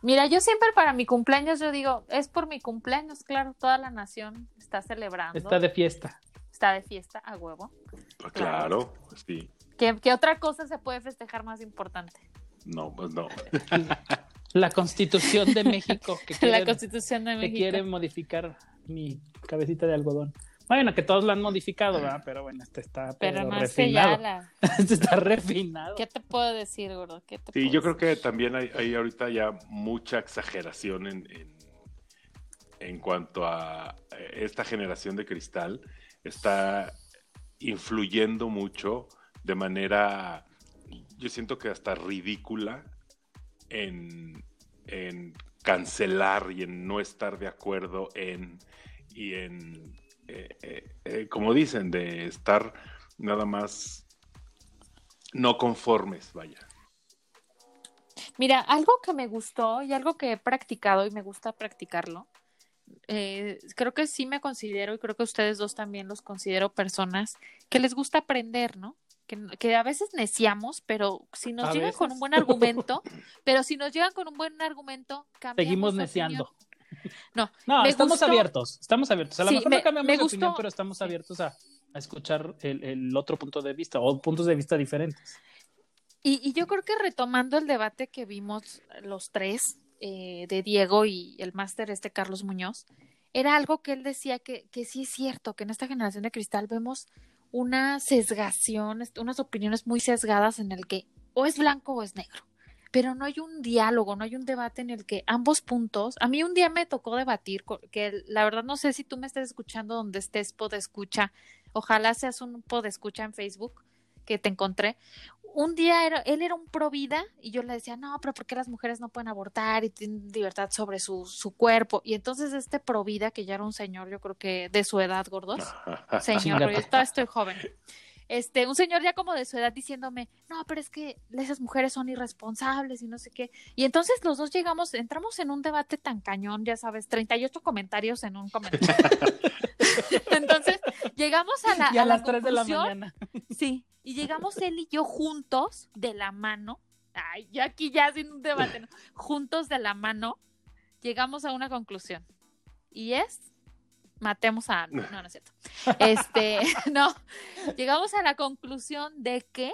Mira, yo siempre para mi cumpleaños yo digo, es por mi cumpleaños, claro, toda la nación está celebrando. está de fiesta. Está de fiesta a huevo. Pues claro, sí. ¿Qué, qué otra cosa se puede festejar más importante? No, pues no. La constitución de México que La quiere, Constitución de que México. quiere modificar mi cabecita de algodón. Bueno, que todos lo han modificado, ¿verdad? Pero bueno, este está Pero pero no es que ya refinado. la... Este está refinado. ¿Qué te puedo decir, gordo? ¿Qué te Sí, puedo yo creo que también hay, hay ahorita ya mucha exageración en, en, en cuanto a eh, esta generación de cristal. Está influyendo mucho de manera, yo siento que hasta ridícula, en, en cancelar y en no estar de acuerdo en y en, eh, eh, eh, como dicen, de estar nada más no conformes, vaya. Mira, algo que me gustó y algo que he practicado y me gusta practicarlo, eh, creo que sí me considero y creo que ustedes dos también los considero personas que les gusta aprender, ¿no? Que, que a veces neciamos, pero si nos A llegan con un buen argumento, pero si nos llegan con un buen argumento, cambiamos Seguimos neciando. opinión. No, No, estamos gustó- abiertos, estamos abiertos. A lo Sí, mejor me- no cambiamos de opinión, pero estamos abiertos a, a escuchar el, el otro punto de vista o puntos de vista diferentes. Y, y yo creo que retomando el debate que vimos los tres, eh, de Diego y el máster este Carlos Muñoz, era algo que él decía que, que sí es cierto, que en esta generación de cristal vemos una sesgación, unas opiniones muy sesgadas en el que o es blanco o es negro, pero no hay un diálogo, no hay un debate en el que ambos puntos, a mí un día me tocó debatir, que la verdad no sé si tú me estás escuchando donde estés, escucha, ojalá seas un escucha en Facebook que te encontré, un día era, él era un pro vida y yo le decía, no, pero ¿por qué las mujeres no pueden abortar y tienen libertad sobre su, su cuerpo? Y entonces este pro vida, que ya era un señor, yo creo que de su edad, gordos, señor, yo todavía estoy joven. Este, un señor ya como de su edad diciéndome, no, pero es que esas mujeres son irresponsables y no sé qué. Y entonces los dos llegamos, entramos en un debate tan cañón, ya sabes, 38 comentarios en un comentario. entonces llegamos a la, y a, a la las 3 de la mañana. Sí, y llegamos él y yo juntos de la mano. Ay, aquí ya sin un debate, ¿no? Juntos de la mano, llegamos a una conclusión. Y es, matemos a... No, no es cierto. Este, no, llegamos a la conclusión de que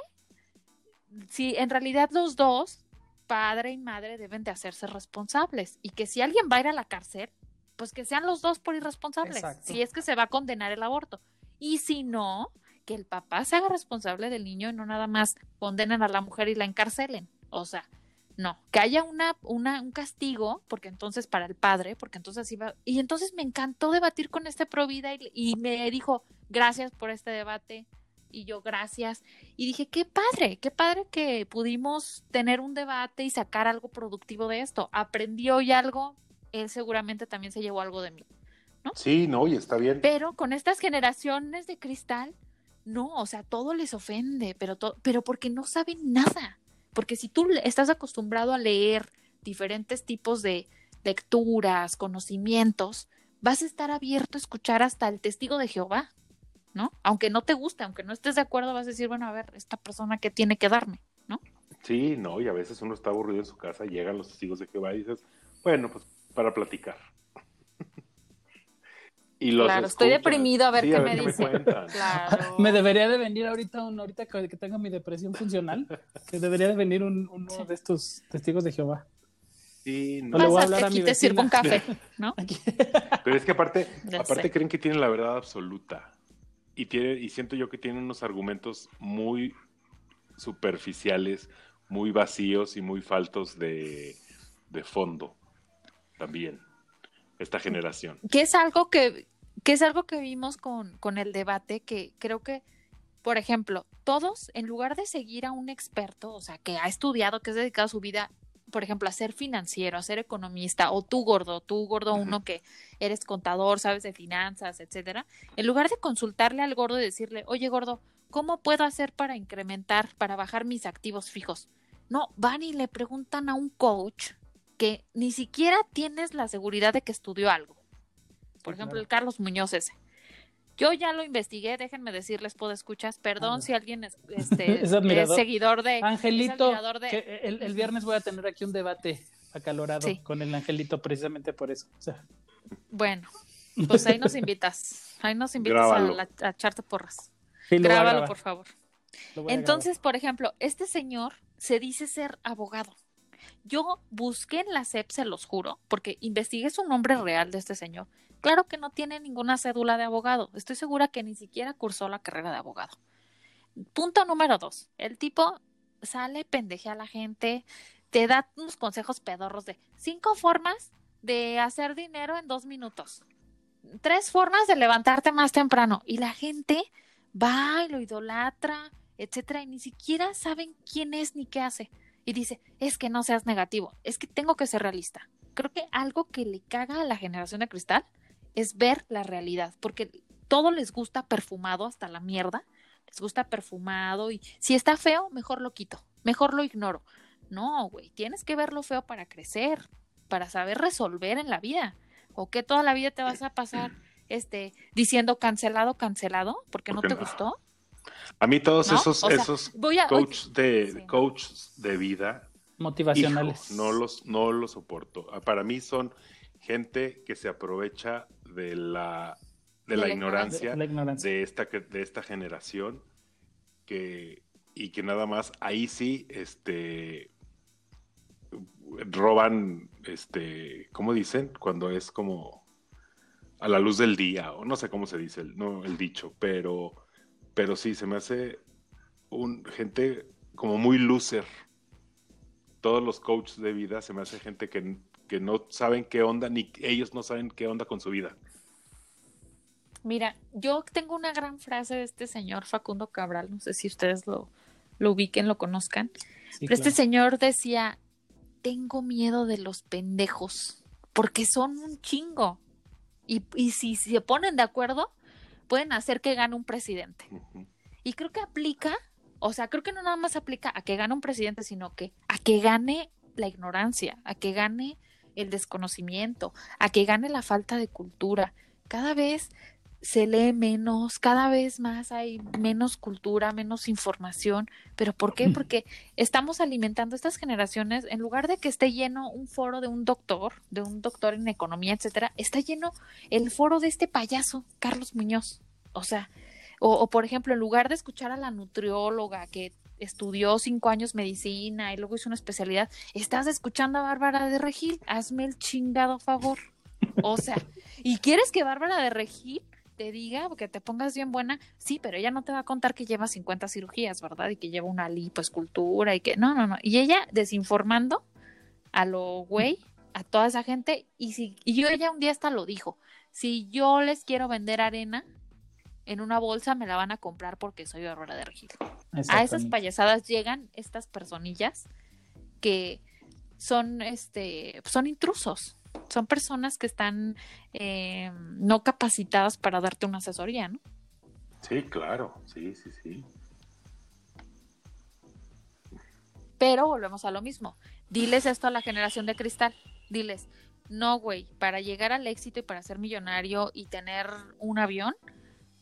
si en realidad los dos, padre y madre, deben de hacerse responsables. Y que si alguien va a ir a la cárcel, pues que sean los dos por irresponsables. Exacto. Si es que se va a condenar el aborto. Y si no, que el papá se haga responsable del niño y no nada más condenen a la mujer y la encarcelen. O sea, no, que haya una, una, un castigo, porque entonces para el padre, porque entonces iba, y entonces me encantó debatir con este pro vida y, y me dijo, gracias por este debate, Y yo, gracias. Y dije, qué padre, qué padre que pudimos tener un debate y sacar algo productivo de esto. Aprendió hoy algo, él seguramente también se llevó algo de mí. ¿no? Sí, no, y está bien. Pero con estas generaciones de cristal, no, o sea, todo les ofende, pero, pero porque no saben nada. Porque si tú estás acostumbrado a leer diferentes tipos de lecturas, conocimientos, vas a estar abierto a escuchar hasta el testigo de Jehová, ¿no? Aunque no te guste, aunque no estés de acuerdo, vas a decir, bueno, a ver, esta persona que tiene que darme, ¿no? Sí, no, y a veces uno está aburrido en su casa, llegan los testigos de Jehová y dices, bueno, pues para platicar. Y los claro, estoy deprimido a ver qué me dice. Me, claro. me debería de venir ahorita un, ahorita que tenga mi depresión funcional, que debería de venir un, uno sí. de estos testigos de Jehová. Sí, no. le voy a hablar aquí a mi te sirvo un café, ¿no? Pero es que aparte, ya aparte sé. creen que tienen la verdad absoluta. Y, tiene, y siento yo que tienen unos argumentos muy superficiales, muy vacíos y muy faltos de, de fondo también esta generación. Que es algo que, que es algo que vimos con, con el debate, que creo que, por ejemplo, todos, en lugar de seguir a un experto, o sea, que ha estudiado, que ha dedicado su vida, por ejemplo, a ser financiero, a ser economista, o tú gordo, tú gordo uno que eres contador, sabes de finanzas, etcétera, en lugar de consultarle al gordo y decirle, oye gordo, ¿cómo puedo hacer para incrementar, para bajar mis activos fijos? No, van y le preguntan a un coach que ni siquiera tienes la seguridad de que estudió algo. Por sí, ejemplo, claro. el Carlos Muñoz ese. Yo ya lo investigué, déjenme decirles, puedo escuchas, perdón ah, si alguien es, este, es, es, seguidor de... Angelito, es de... Que el, el, viernes voy a tener aquí un debate acalorado sí. con el Angelito precisamente por eso. O sea. Bueno, pues ahí nos invitas, ahí nos invitas a, la, a, echarte porras. Sí, Grábalo, por favor. Entonces, por ejemplo, este señor se dice ser abogado. Yo busqué en la SEP, se los juro, porque investigué su nombre real de este señor. Claro que no tiene ninguna cédula de abogado. Estoy segura que ni siquiera cursó la carrera de abogado. Punto número dos. El tipo sale, pendeje a la gente, te da unos consejos pedorros de cinco formas de hacer dinero en dos minutos. Tres formas de levantarte más temprano. Y la gente va y lo idolatra, etcétera, y ni siquiera saben quién es ni qué hace y dice, es que no seas negativo, es que tengo que ser realista. Creo que algo que le caga a la generación de cristal es ver la realidad, porque todo les gusta perfumado hasta la mierda, les gusta perfumado y si está feo, mejor lo quito, mejor lo ignoro. No, güey, tienes que verlo feo para crecer, para saber resolver en la vida. O que toda la vida te vas a pasar este diciendo cancelado, cancelado, porque no te gustó. A mí todos ¿no? esos, o sea, esos a, coach de, sí. coaches de vida motivacionales. Hijo, no los, no los soporto. Ah, para mí son gente que se aprovecha de la, de, de la, la, ignorancia, la, ignorancia, de esta, de esta generación que, y que nada más ahí sí este, roban, este, ¿cómo dicen? Cuando es como a la luz del día, o no sé cómo se dice el, no, el dicho, pero pero sí, se me hace un gente como muy loser. Todos los coaches de vida se me hace gente que, que no saben qué onda, ni ellos no saben qué onda con su vida. Mira, yo tengo una gran frase de este señor Facundo Cabral, no sé si ustedes lo, lo ubiquen, lo conozcan, sí, pero este claro. este señor decía, tengo miedo de los pendejos, porque son un chingo. Y, y si se ponen de acuerdo, pueden hacer que gane un presidente. Uh -huh. Y creo que aplica, o sea, creo que no nada más aplica a que gane un presidente, sino que a que gane la ignorancia, a que gane el desconocimiento, a que gane la falta de cultura. Cada vez se lee menos, cada vez más hay menos cultura, menos información. ¿Pero por qué? Porque estamos alimentando estas generaciones, en lugar de que esté lleno un foro de un doctor, de un doctor en economía, etcétera, está lleno el foro de este payaso, Carlos Muñoz. O sea, o, o por ejemplo, en lugar de escuchar a la nutrióloga que estudió cinco años medicina y luego hizo una especialidad, estás escuchando a Bárbara de Regil, hazme el chingado favor. O sea, ¿y quieres que Bárbara de Regil te diga, que te pongas bien buena, sí, pero ella no te va a contar que lleva 50 cirugías, ¿verdad? Y que lleva una lipoescultura y que no, no, no. Y ella desinformando a lo güey, a toda esa gente, y si y yo ella un día hasta lo dijo, si yo les quiero vender arena, en una bolsa me la van a comprar porque soy Aurora de Regil. A esas payasadas llegan estas personillas que son, este, son intrusos. Son personas que están eh, no capacitadas para darte una asesoría, ¿no? Sí, claro, sí, sí, sí. Pero volvemos a lo mismo. Diles esto a la generación de cristal. Diles, no, güey, para llegar al éxito y para ser millonario y tener un avión,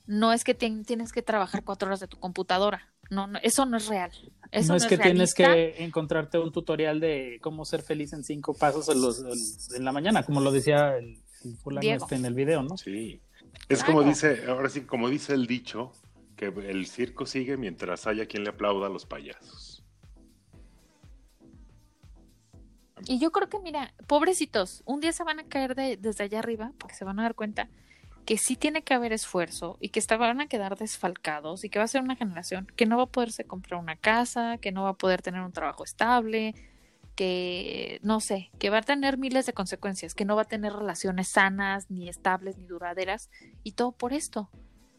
no es que te- tienes que trabajar cuatro horas de tu computadora. No, no, eso no es real. Eso no es que tienes que encontrarte un tutorial de cómo ser feliz en cinco pasos en, los- en la mañana, como lo decía el, el fulano Diego. este en el video, ¿no? Sí. Es Claro. como dice, ahora sí, como dice el dicho, que el circo sigue mientras haya quien le aplauda a los payasos. Y yo creo que, mira, pobrecitos, un día se van a caer de- desde allá arriba porque se van a dar cuenta que sí tiene que haber esfuerzo y que van a quedar desfalcados y que va a ser una generación que no va a poderse comprar una casa, que no va a poder tener un trabajo estable, que no sé, que va a tener miles de consecuencias, que no va a tener relaciones sanas, ni estables, ni duraderas, y todo por esto,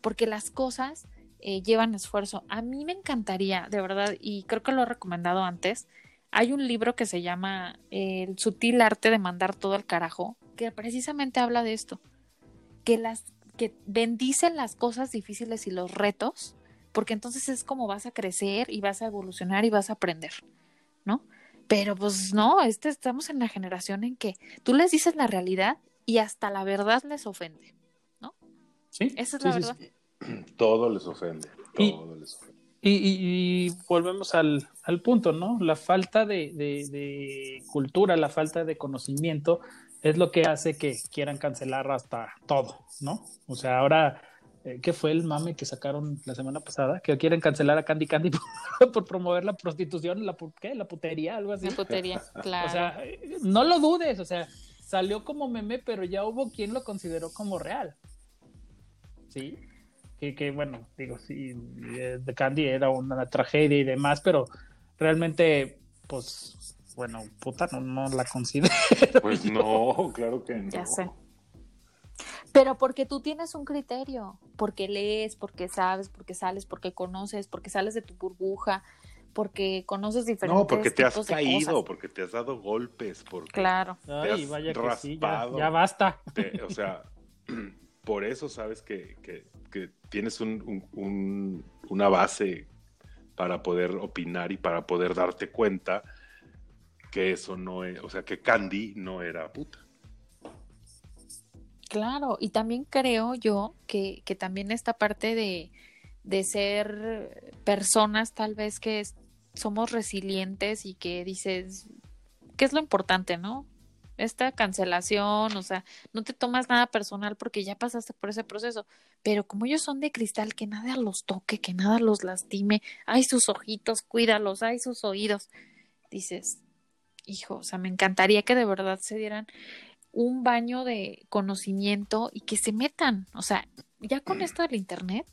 porque las cosas eh, llevan esfuerzo. A mí me encantaría, de verdad, y creo que lo he recomendado antes, hay un libro que se llama El sutil arte de mandar todo al carajo, que precisamente habla de esto, que las que bendicen las cosas difíciles y los retos, porque entonces es como vas a crecer y vas a evolucionar y vas a aprender, ¿no? Pero pues no, este, estamos en la generación en que tú les dices la realidad y hasta la verdad les ofende. Sí, Esa es sí, la sí, verdad. sí. Todo les ofende. Y- Todo les ofende. Y, y- y volvemos al, al punto, ¿no? La falta de, de- de cultura, la falta de conocimiento es lo que hace que quieran cancelar hasta todo, ¿no? O sea, ahora, eh, ¿qué fue el mame que sacaron la semana pasada? Que quieren cancelar a Candy Candy por, por promover la prostitución, la, ¿qué? La putería, algo así. La putería, claro. O sea, eh, no lo dudes, o sea, salió como meme, pero ya hubo quien lo consideró como real. Sí, que, que bueno, digo, sí, eh, The Candy era una tragedia y demás, pero realmente, pues, bueno, puta, no, no la considero. Pues no, claro que no. Ya sé. Pero porque tú tienes un criterio, porque lees, porque sabes, porque sales, porque conoces, porque sales de tu burbuja, porque conoces diferentes No, porque te has caído, porque te has dado golpes, porque Claro. Ay, has vaya que sí, ya, raspado. ya basta. te- o sea, por eso sabes que, que- que tienes un- un- un- una base para poder opinar y para poder darte cuenta que eso no es, o sea, que Candy no era puta. Claro, y también creo yo que, que también esta parte de, de ser personas tal vez que somos resilientes y que dices, ¿qué es lo importante, no? Esta cancelación, o sea, no te tomas nada personal porque ya pasaste por ese proceso, pero como ellos son de cristal, que nada los toque, que nada los lastime, ay sus ojitos, cuídalos, ay sus oídos, dices, hijo, o sea, me encantaría que de verdad se dieran un baño de conocimiento y que se metan. O sea, ya con esto del internet,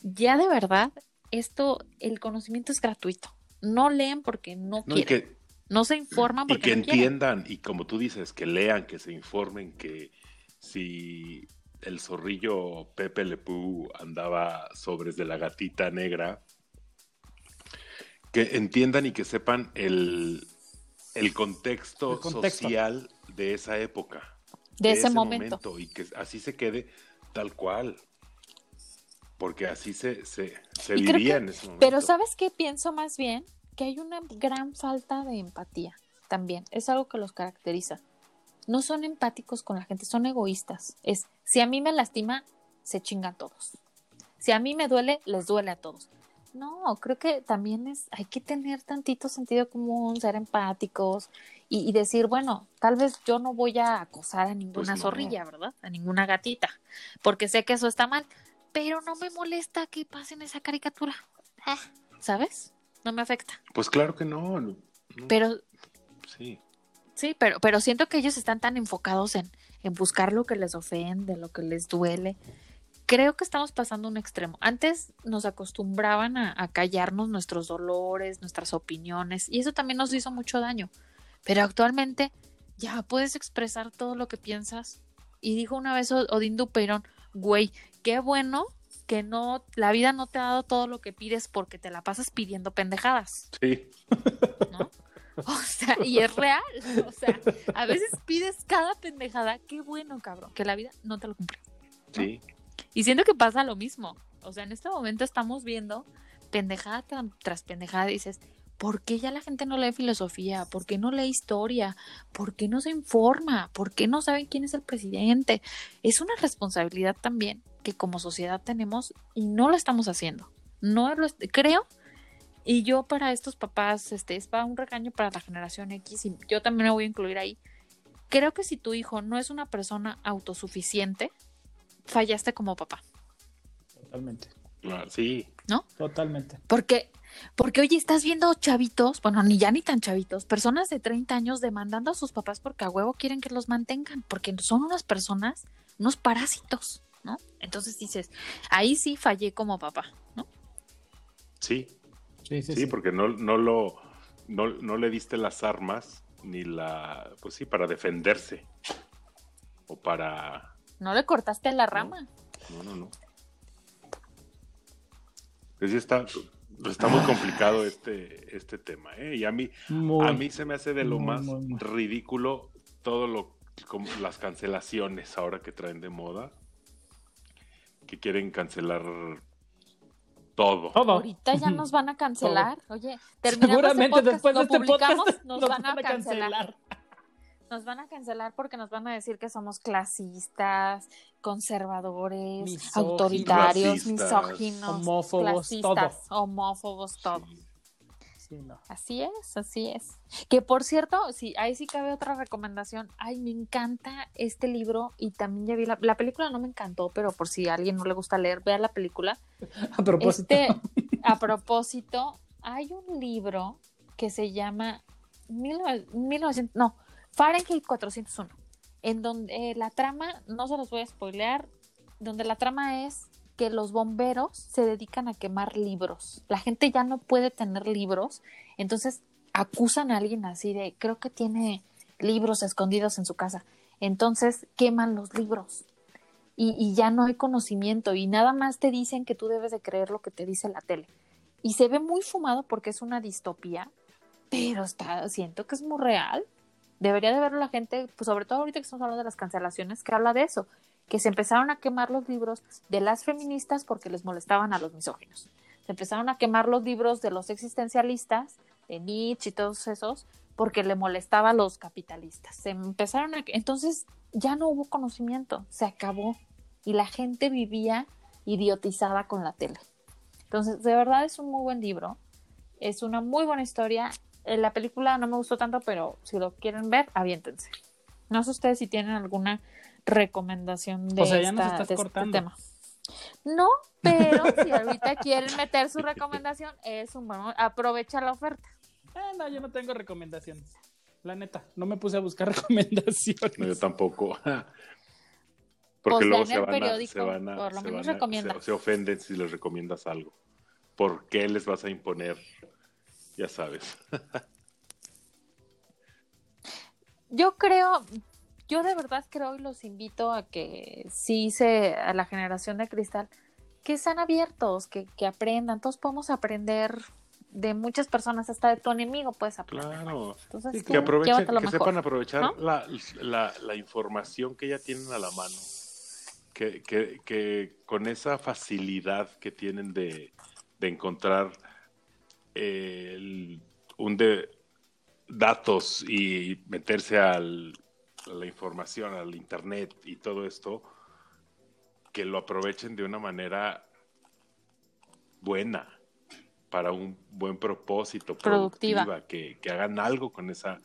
ya de verdad, esto, el conocimiento es gratuito. No leen porque no, ¿no? Y quieren. que, no se informan y porque que no quieren. entiendan, y como tú dices, que lean, que se informen, que si el zorrillo Pepe Lepú andaba sobres de la gatita negra, que entiendan y que sepan el, el contexto, El contexto. social de esa época. De ese momento. Y que así se quede tal cual. Porque así se, se, se vivía que- en ese momento. Pero ¿sabes qué pienso más bien? Que hay una gran falta de empatía también. Es algo que los caracteriza. No son empáticos con la gente, son egoístas. Es, si a mí me lastima, se chingan todos. Si a mí me duele, les duele a todos. No, creo que también es, hay que tener tantito sentido común, ser empáticos y, y decir, bueno, tal vez yo no voy a acosar a ninguna Pues no. zorrilla, ¿verdad? A ninguna gatita, porque sé que eso está mal, pero no me molesta que pasen esa caricatura. Ah, ¿Sabes? No me afecta. Pues claro que no. no, no, Pero sí. sí, pero, pero siento que ellos están tan enfocados en, en buscar lo que les ofende, lo que les duele. Creo que estamos pasando un extremo. Antes nos acostumbraban a, a callarnos nuestros dolores, nuestras opiniones, y eso también nos hizo mucho daño. Pero actualmente ya puedes expresar todo lo que piensas. Y dijo una vez Odín Dupeirón, güey, qué bueno que no, la vida no te ha dado todo lo que pides porque te la pasas pidiendo pendejadas, Sí, ¿no? O sea, y es real. O sea, a veces pides cada pendejada. Qué bueno, cabrón, que la vida no te lo cumple. sí. Y siento que pasa lo mismo. O sea, en este momento estamos viendo pendejada tra- tras pendejada. Dices, ¿por qué ya la gente no lee filosofía? ¿Por qué no lee historia? ¿Por qué no se informa? ¿Por qué no saben quién es el presidente? Es una responsabilidad también que como sociedad tenemos y no lo estamos haciendo. No lo creo. Y yo para estos papás, este, es para un regaño para la generación X y yo también me voy a incluir ahí. Creo que si tu hijo no es una persona autosuficiente, fallaste como papá. Totalmente. Claro, sí. Totalmente. Porque, porque oye, estás viendo chavitos, bueno, ni ya ni tan chavitos, personas de 30 años demandando a sus papás porque a huevo quieren que los mantengan, porque son unas personas, unos parásitos, ¿no? Entonces dices, ahí sí fallé como papá, ¿no? Sí, Sí, sí, sí, sí. porque no, no lo no, no le diste las armas ni la pues sí para defenderse o para No le cortaste la rama. no no no Pues sí está está muy complicado este este tema ¿eh? y a mí Muy. a mí se me hace de lo muy, más muy, muy. ridículo todo lo como las cancelaciones ahora que traen de moda que quieren cancelar todo Todo. Ahorita ya nos van a cancelar. Oye, terminamos Seguramente este podcast, después de este publicamos, podcast nos, nos van a cancelar. Nos van a cancelar porque nos van a decir que somos clasistas, conservadores, Misóginos. autoritarios, Racistas. misóginos, Homófobos, clasistas, homófobos, todo. Sí. Sí, no. Así es, así es. Que por cierto, sí, ahí sí cabe otra recomendación. Ay, me encanta este libro y también ya vi la, la película, no me encantó, pero por si a alguien no le gusta leer, vea la película. A propósito. Este, a propósito, hay un libro que se llama 19 1900, no, Fahrenheit 401, en donde eh, la trama, no se los voy a spoilear, donde la trama es que los bomberos se dedican a quemar libros. La gente ya no puede tener libros, entonces acusan a alguien así de, creo que tiene libros escondidos en su casa. Entonces queman los libros y, y ya no hay conocimiento y nada más te dicen que tú debes de creer lo que te dice la tele. Y se ve muy fumado porque es una distopía, pero está, siento que es muy real. Debería de verlo la gente, pues sobre todo ahorita que estamos hablando de las cancelaciones, que habla de eso, que se empezaron a quemar los libros de las feministas porque les molestaban a los misóginos. Se empezaron a quemar los libros de los existencialistas, de Nietzsche y todos esos, porque le molestaba a los capitalistas. Se empezaron a... Entonces ya no hubo conocimiento, se acabó. Y la gente vivía idiotizada con la tele. Entonces, de verdad es un muy buen libro. Es una muy buena historia. Eh, La película no me gustó tanto, pero si lo quieren ver, aviéntense. No sé ustedes si tienen alguna recomendación de, O sea, ya nos esta- estás de este tema. No, pero si ahorita quieren meter su recomendación, es un buen momento. aprovecha la oferta. Ah, no, yo no tengo recomendaciones. La neta, no me puse a buscar recomendaciones. No, yo tampoco. Pues Porque luego se van, a, se van a- por lo se menos van a- recomienda. se- se ofenden si les recomiendas algo. ¿Por qué les vas a imponer? Ya sabes. Yo creo, yo de verdad creo y los invito a que sí se, a la generación de cristal, que sean abiertos, que, que aprendan. Todos podemos aprender de muchas personas, hasta de tu enemigo puedes aprender. Claro. Entonces, Sí, que aprovechen, que mejor. sepan aprovechar ¿no? la, la- la información que ya tienen a la mano. Que, que- que con esa facilidad que tienen de, de encontrar eh, el- un de datos y meterse al- a la información, al internet y todo esto, que lo aprovechen de una manera buena, para un buen propósito, Productiva. productiva, que, que hagan algo con esa,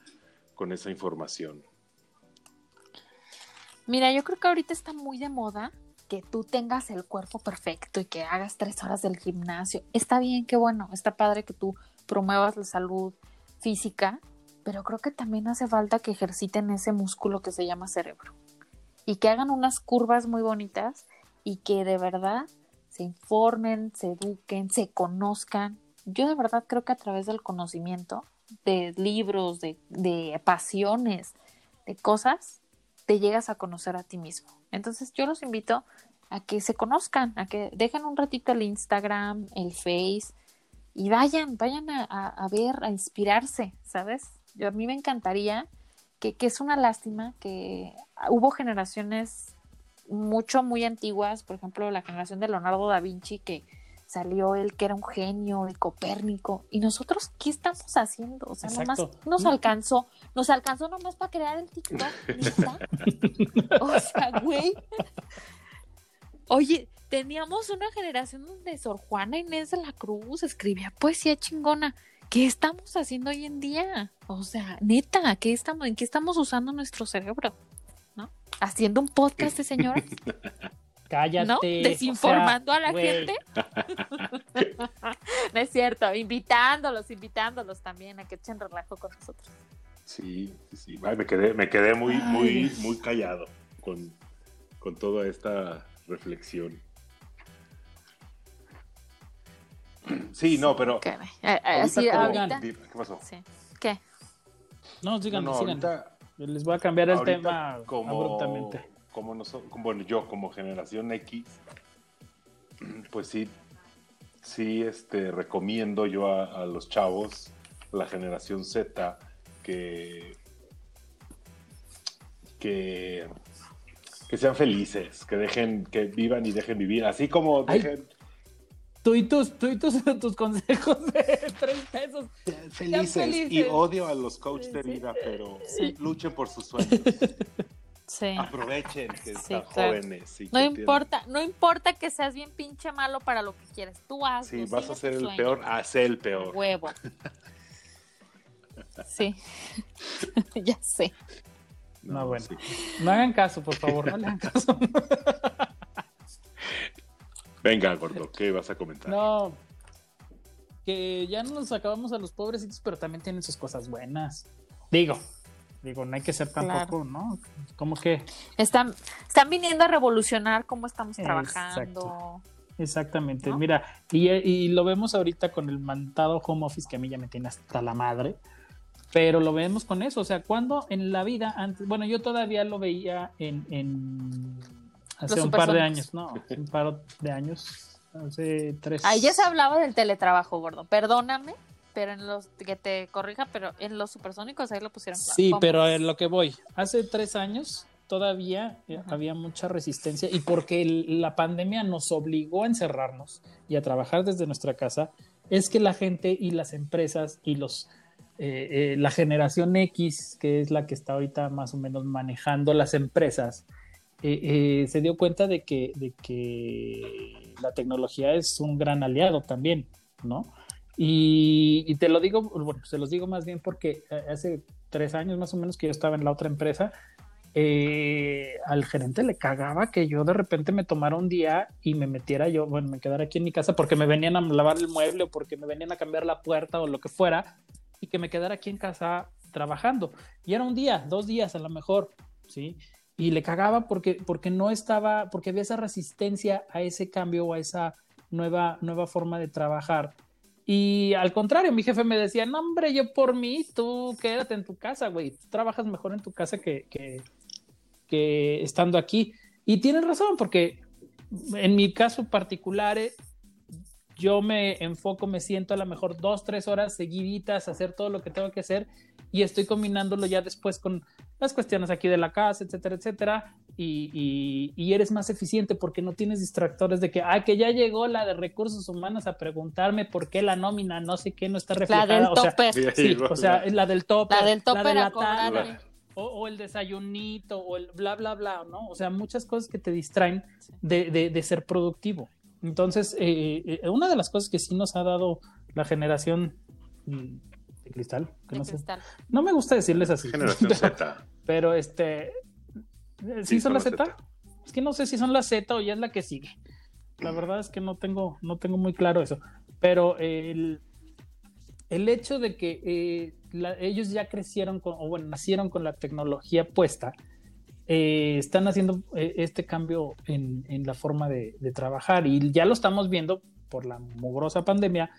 con esa información. Mira, yo creo que ahorita está muy de moda que tú tengas el cuerpo perfecto y que hagas tres horas del gimnasio. Está bien, qué bueno, está padre que tú promuevas la salud física, pero creo que también hace falta que ejerciten ese músculo que se llama cerebro y que hagan unas curvas muy bonitas y que de verdad se informen, se eduquen, se conozcan. Yo de verdad creo que a través del conocimiento, de libros, de, de pasiones, de cosas, te llegas a conocer a ti mismo. Entonces yo los invito a que se conozcan, a que dejen un ratito el Instagram, el Face y vayan, vayan a, ver, a inspirarse, ¿sabes? Yo a mí me encantaría que, que es una lástima que hubo generaciones mucho, muy antiguas, por ejemplo, la generación de Leonardo da Vinci, que salió él que era un genio de Copérnico, y nosotros, ¿qué estamos haciendo? O sea, nomás nos alcanzó, nos alcanzó nomás para crear el TikTok. O sea, güey. Oye, teníamos una generación donde Sor Juana Inés de la Cruz escribía poesía chingona. ¿Qué estamos haciendo hoy en día? O sea, neta, ¿qué estamos, ¿en qué estamos usando nuestro cerebro? ¿No? Haciendo un podcast de señoras, Cállate. ¿no? o sea, Desinformando a la gente. no es cierto, invitándolos, invitándolos también a que echen relajo con nosotros. Sí, sí. Ay, me quedé, me quedé muy, Ay. muy, muy callado con, con toda esta reflexión. Sí, no, pero. Eh, eh, ahorita ahorita. ¿Qué pasó? Sí. ¿Qué? No, sigan, No, no, sigan. ahorita, Les voy a cambiar el tema como, abruptamente. Como noso- como- bueno, yo como generación X, pues sí, sí, este, recomiendo yo a, a los chavos, la generación Z, que, que, que sean felices, que dejen, que vivan y dejen vivir, así como Ay. dejen Tú y tus, tú y tus, tus consejos de tres pesos. felices. felices. Y odio a los coaches de vida, pero Sí. luchen por sus sueños. Sí. Aprovechen que Sí, están claro. jóvenes. y No que tienen- importa, no importa que seas bien pinche malo para lo que quieres. Tú hazlo. Si vas a ser el sueño. peor, haz el peor. Huevo. Sí. ya sé. No, bueno. sí. No hagan caso, por favor, no le hagan caso. Venga, gordo, ¿qué vas a comentar? No. Que ya no nos acabamos a los pobrecitos, pero también tienen sus cosas buenas. Digo, digo, no hay que ser tampoco, ¿no? Como que Están, están viniendo a revolucionar cómo estamos Exacto. trabajando. Exactamente, ¿No? mira, y, y lo vemos ahorita con el mandado home office que a mí ya me tiene hasta la madre, pero lo vemos con eso, o sea, cuando en la vida antes, bueno, yo todavía lo veía en, en hace Los un par de años, no, un par de años, hace tres. Ahí ya se hablaba del teletrabajo, gordo. Perdóname, pero en los que te corrija, pero en los supersónicos ahí lo pusieron. Sí, ¿Cómo? pero a lo que voy, hace tres años todavía eh, Ajá. había mucha resistencia y porque el- la pandemia nos obligó a encerrarnos y a trabajar desde nuestra casa, es que la gente y las empresas y los eh, eh, la generación X, que es la que está ahorita más o menos manejando las empresas, eh, eh, se dio cuenta de que, de que la tecnología es un gran aliado también, ¿no? Y, y te lo digo, bueno, se los digo más bien porque eh, hace tres años más o menos que yo estaba en la otra empresa, eh, al gerente le cagaba que yo de repente me tomara un día y me metiera yo, bueno, me quedara aquí en mi casa porque me venían a lavar el mueble o porque me venían a cambiar la puerta o lo que fuera y que me quedara aquí en casa trabajando. Y era un día, dos días a lo mejor, ¿sí? Y le cagaba porque, porque no estaba, porque había esa resistencia a ese cambio o a esa nueva, nueva forma de trabajar. Y al contrario, mi jefe me decía, no, hombre, yo por mí, tú quédate en tu casa, güey, tú trabajas mejor en tu casa que, que, que estando aquí. Y tienes razón, porque en mi caso particular, eh, yo me enfoco, me siento a lo mejor dos, tres horas seguiditas a hacer todo lo que tengo que hacer y estoy combinándolo ya después con las cuestiones aquí de la casa, etcétera, etcétera, y, y- y eres más eficiente porque no tienes distractores de que, ah, que ya llegó la de recursos humanos a preguntarme por qué la nómina, no sé qué, no está La reflejada. del o sea, topper. Sí, o sea, la- la del topper, La del topper de a la tarde, o, o el desayunito, o el bla, bla, bla, ¿no? O sea, muchas cosas que te distraen de, de- de ser productivo. Entonces, eh, eh, una de las cosas que sí nos ha dado la generación mm, de cristal, que de no, sé, cristal. no me gusta decirles así, Generación Z. pero este, eh, ¿sí, son la Z? Es que no sé si son la Z o ya es la que sigue. La verdad es que no tengo, no tengo muy claro eso. Pero el, el hecho de que eh, la- ellos ya crecieron con, o bueno, nacieron con la tecnología puesta, eh, están haciendo eh, este cambio en, en la forma de, de trabajar y ya lo estamos viendo por la mugrosa pandemia,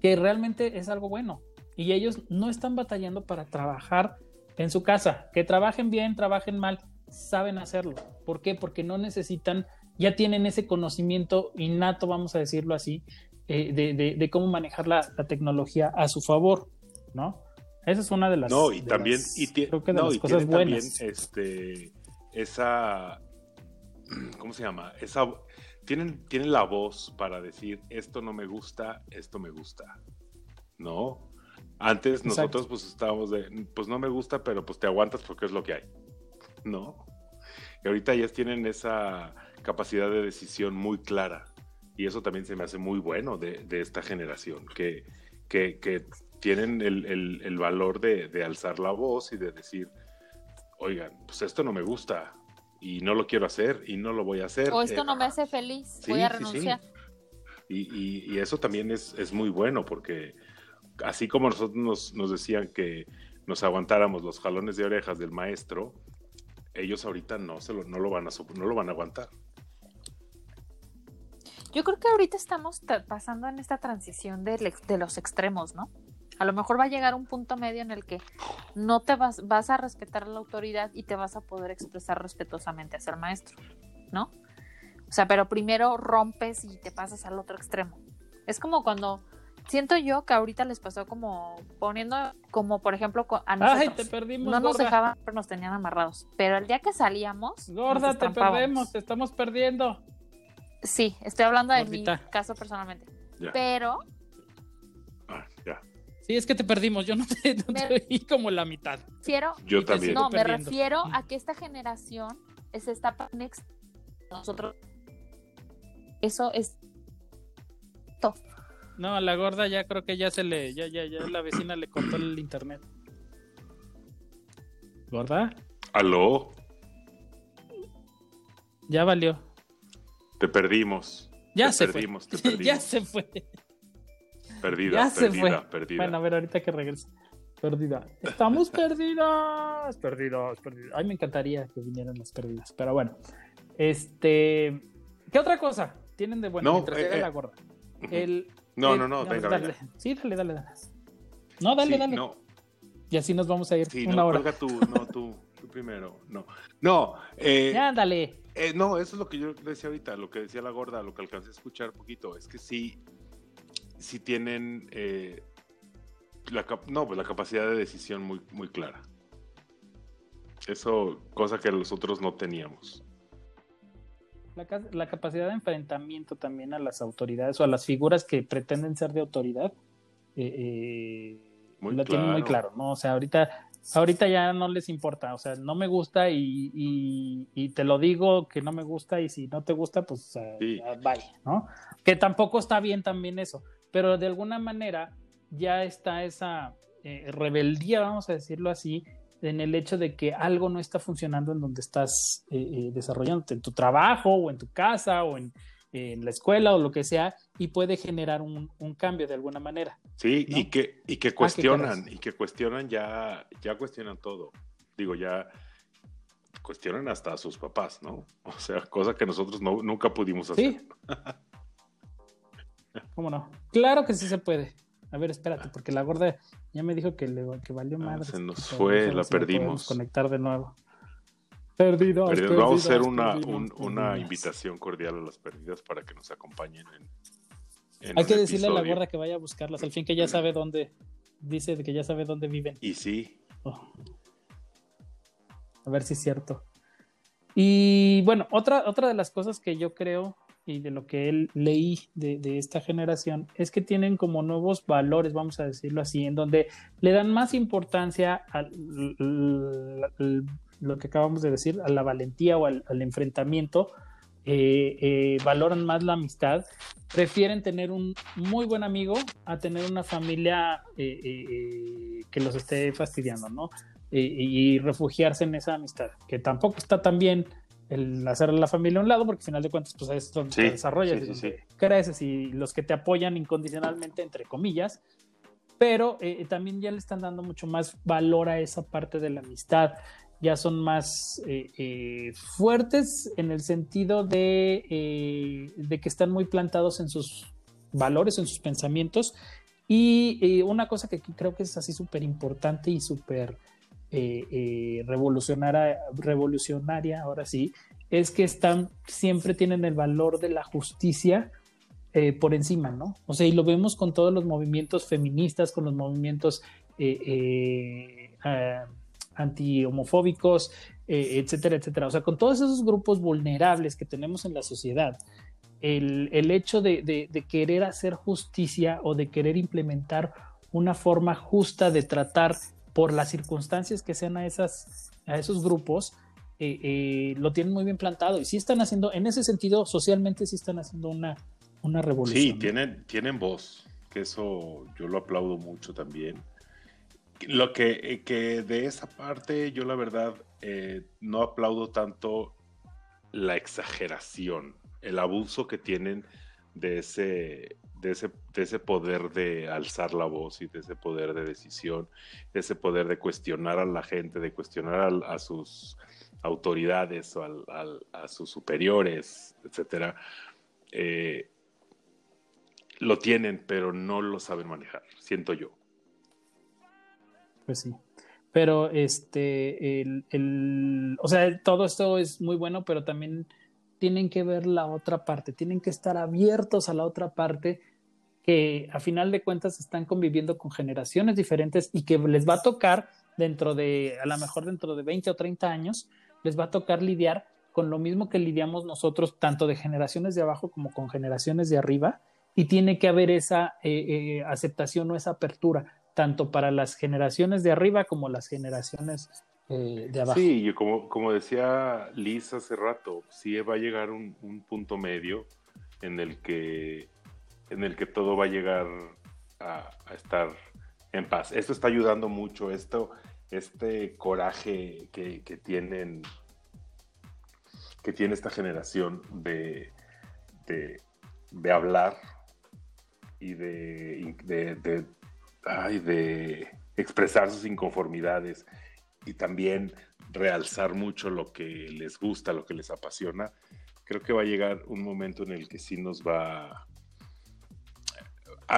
que realmente es algo bueno. Y ellos no están batallando para trabajar en su casa. Que trabajen bien, trabajen mal, saben hacerlo. ¿Por qué? Porque no necesitan ya tienen ese conocimiento innato, vamos a decirlo así, eh, de, de, de, cómo manejar la, la, tecnología a su favor, ¿no? Esa es una de las, no, y de también, las, y creo que de no, las y cosas tiene también buenas. este, esa, ¿cómo se llama? Esa, tienen, tienen la voz para decir, esto no me gusta, esto me gusta, ¿no? Antes Exacto. nosotros pues estábamos de, pues no me gusta, pero pues te aguantas porque es lo que hay, ¿no? Y ahorita ellas tienen esa capacidad de decisión muy clara. Y eso también se me hace muy bueno de, de esta generación, que, que, que tienen el, el, el valor de, de, alzar la voz y de decir, oigan, pues esto no me gusta y no lo quiero hacer y no lo voy a hacer. O esto Eh, no me hace feliz, sí, voy a sí, sí. renunciar. Y, y- y eso también es, es muy bueno porque así como nosotros nos, nos decían que nos aguantáramos los jalones de orejas del maestro, ellos ahorita no, se lo, no, lo, van a, no lo van a aguantar. Yo creo que ahorita estamos ta- pasando en esta transición ex- de, los extremos, ¿no? A lo mejor va a llegar un punto medio en el que no te vas, vas a respetar a la autoridad y te vas a poder expresar respetuosamente hacia el maestro, ¿no? O sea, pero primero rompes y te pasas al otro extremo. Es como cuando siento yo que ahorita les pasó como poniendo, como por ejemplo a nosotros. Ay, te perdimos, no nos gorda. dejaban, pero nos tenían amarrados. Pero el día que salíamos, Gorda, te perdemos, te estamos perdiendo. Sí, estoy hablando de Gordita. mi caso personalmente. Ya. Pero Ah, ya. Sí, es que te perdimos, yo no te, no te oí como la mitad. refiero, Yo también. no, me refiero a que esta generación es esta next nosotros eso es No, a la gorda ya creo que ya se le, ya, ya, ya la vecina le cortó el internet. ¿Gorda? Aló, Ya valió. te perdimos. Ya te se perdimos, fue. te perdimos. ya se fue. Perdida, ya se perdida, fue. perdida. Bueno, a ver, ahorita que regrese. Perdida. Estamos perdidas. Perdidas, perdidas. Ay, me encantaría que vinieran las perdidas. Pero bueno. Este. ¿Qué otra cosa tienen de bueno No, mientras eh, llega eh. la gorda? El, No, no, no, venga, dale. venga. Sí, dale, dale, dale. No, dale, Sí, dale. No, Y así nos vamos a ir sí, una no, hora. tú, no, tú, tú primero. No, no, eh, Ya, dale. Eh, no, eso es lo que yo decía ahorita, lo que decía la gorda, lo que alcancé a escuchar poquito, es que sí, sí tienen eh, la, no, pues la capacidad de decisión muy, muy clara. Eso, cosa que nosotros no teníamos. La, la capacidad de enfrentamiento también a las autoridades o a las figuras que pretenden ser de autoridad, eh, eh, Muy lo tienen muy claro. ¿no? O sea, ahorita, ahorita ya no les importa, o sea, no me gusta y, y- y te lo digo que no me gusta y si no te gusta, pues Sí. bye, ¿no? Que tampoco está bien también eso, pero de alguna manera ya está esa eh, rebeldía, vamos a decirlo así, en el hecho de que algo no está funcionando en donde estás eh, eh, desarrollándote, en tu trabajo o en tu casa o en, en la escuela o lo que sea, y puede generar un, un cambio de alguna manera. Sí, ¿No? y que, y que qué cuestionan, y que cuestionan ya, ya cuestionan todo. Digo, ya cuestionan hasta a sus papás, ¿no? O sea, cosa que nosotros no, nunca pudimos hacer. Sí. ¿Cómo no? Claro que sí se puede. A ver, espérate, porque la gorda ya me dijo que, le, que valió Ah, madre. se nos fue, la perdimos. conectar de nuevo. Perdidos, Pero perdidos, vamos a hacer una, perdidos, un- una invitación cordial a las perdidas para que nos acompañen en, en Hay que decirle a la gorda que vaya a buscarlas, al fin que ya sabe dónde, dice que ya sabe dónde viven. Y sí, Oh. A ver si es cierto. Y bueno, otra, otra de las cosas que yo creo y de lo que él leí de, esta generación es que tienen como nuevos valores, vamos a decirlo así, en donde le dan más importancia a lo que acabamos de decir, a la valentía o al, enfrentamiento, eh, eh, valoran más la amistad, prefieren tener un muy buen amigo a tener una familia eh, que los esté fastidiando, ¿no? Y refugiarse en esa amistad, que tampoco está tan bien el hacer la familia a un lado, porque al final de cuentas, pues es donde Sí, te desarrollas, sí, creces y los que te apoyan incondicionalmente, entre comillas, pero eh, también ya le están dando mucho más valor a esa parte de la amistad, ya son más eh, eh, fuertes en el sentido de, eh, de que están muy plantados en sus valores, en sus pensamientos, y eh, una cosa que creo que es así súper importante y súper eh, eh, revolucionaria, revolucionaria, ahora sí, es que están, siempre tienen el valor de la justicia eh, por encima, ¿no? O sea, y lo vemos con todos los movimientos feministas, con los movimientos ah, anti-homofóbicos, etcétera, etcétera. O sea, con todos esos grupos vulnerables que tenemos en la sociedad, el, el hecho de, querer hacer justicia o de querer implementar una forma justa de tratar por las circunstancias que sean a, esas, a esos grupos, eh, eh, lo tienen muy bien plantado y sí están haciendo, en ese sentido, socialmente sí están haciendo una, una revolución. Sí, tienen, tienen voz, que eso yo lo aplaudo mucho también. Lo que, que de esa parte yo la verdad eh, no aplaudo tanto la exageración, el abuso que tienen de ese, de ese, de ese poder de alzar la voz y de ese poder de decisión, de ese poder de cuestionar a la gente, de cuestionar a, sus autoridades o a sus superiores, etcétera, eh, lo tienen, pero no lo saben manejar, siento yo. Pues sí. Pero este, el, o sea, todo esto es muy bueno, pero también tienen que ver la otra parte, tienen que estar abiertos a la otra parte que a final de cuentas están conviviendo con generaciones diferentes y que les va a tocar dentro de, a lo mejor dentro de 20 o 30 años, les va a tocar lidiar con lo mismo que lidiamos nosotros, tanto de generaciones de abajo como con generaciones de arriba, y tiene que haber esa eh, eh, aceptación o esa apertura, tanto para las generaciones de arriba como las generaciones eh, de abajo. Sí, y como, como decía Liz hace rato, sí va a llegar un, punto medio en el que en el que todo va a llegar a, estar en paz. Esto está ayudando mucho, esto, este coraje que, tienen que tiene esta generación de, de, hablar y de, de expresar sus inconformidades y también realzar mucho lo que les gusta, lo que les apasiona, creo que va a llegar un momento en el que sí nos va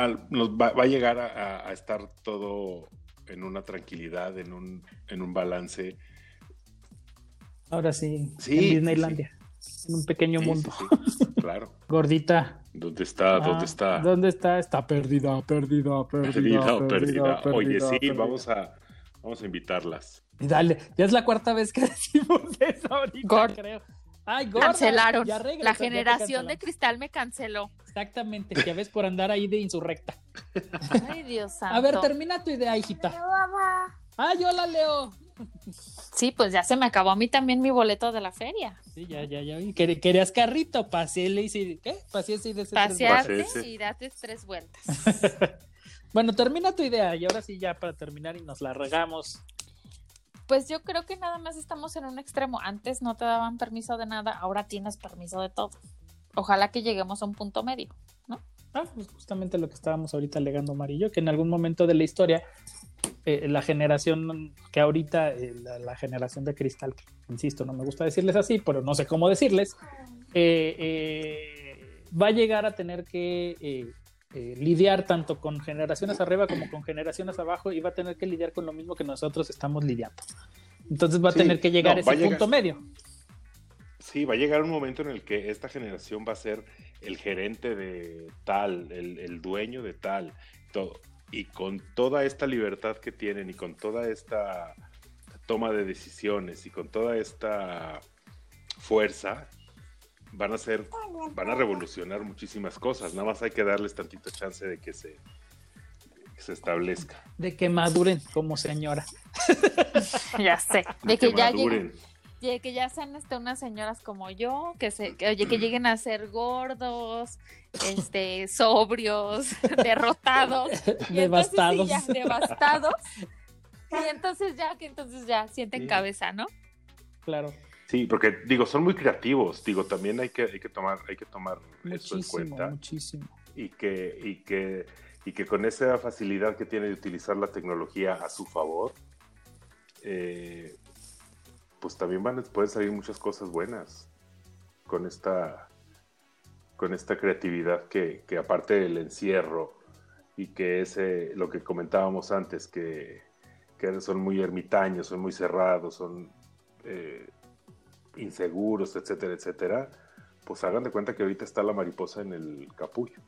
a, nos va, va a llegar a, a, estar todo en una tranquilidad, en un, en un balance. Ahora sí, sí en Disneylandia, sí. en un pequeño sí, mundo. claro. Gordita. ¿Dónde está? ¿Dónde Ah, está? ¿Dónde está? Está perdida, perdida, perdida. Perdida, perdida. perdida, Oye, sí, perdida. vamos a vamos a invitarlas. Y dale, ya es la cuarta vez que decimos eso ahorita, Gord- creo. Ay, Cancelaron. ya regresó, La ya generación de cristal me canceló. Exactamente, ya ves por andar ahí de insurrecta. Ay, Dios santo. A ver, termina tu idea, hijita. Ah, yo la leo. Sí, pues ya se me acabó a mí también mi boleto de la feria. Sí, ya, ya, ya. Querías carrito, paseele y. ¿Qué? Paseese y dese tres Paseese. y date tres vueltas. vueltas. Bueno, termina tu idea y ahora sí, ya para terminar y nos la regamos. Pues yo creo que nada más estamos en un extremo. Antes no te daban permiso de nada, ahora tienes permiso de todo. Ojalá que lleguemos a un punto medio. Ah, pues justamente lo que estábamos ahorita alegando Marillo, que en algún momento de la historia, eh, la generación que ahorita, eh, la, la generación de cristal, que, insisto, no me gusta decirles así, pero no sé cómo decirles, eh, eh, va a llegar a tener que eh, eh, lidiar tanto con generaciones arriba como con generaciones abajo y va a tener que lidiar con lo mismo que nosotros estamos lidiando. Entonces va a Sí, tener que llegar no, a ese a llegar- punto medio. Sí, va a llegar un momento en el que esta generación va a ser el gerente de tal, el, el dueño de tal, todo. Y con toda esta libertad que tienen y con toda esta toma de decisiones y con toda esta fuerza, van a ser, van a revolucionar muchísimas cosas. Nada más hay que darles tantito chance de que se, que se establezca. De que maduren como señora. Ya sé. De que, que ya maduren. lleguen, de que ya sean este, unas señoras como yo, que se, que, oye, que lleguen a ser gordos, este, sobrios, derrotados, y entonces sí, Devastados. ya, devastados. Y entonces ya, que entonces ya sienten Sí. cabeza, ¿no? Claro. Sí, porque digo, son muy creativos. Digo, también hay que, hay que tomar, hay que tomar eso en Muchísimo, cuenta. muchísimo. y que, y que, y que con esa facilidad que tiene de utilizar la tecnología a su favor, eh, pues también van, pueden salir muchas cosas buenas con esta, con esta creatividad que, que aparte del encierro y que es eh, lo que comentábamos antes, que, que son muy ermitaños, son muy cerrados, son, eh, inseguros, etcétera, etcétera, pues hagan de cuenta que ahorita está la mariposa en el capullo.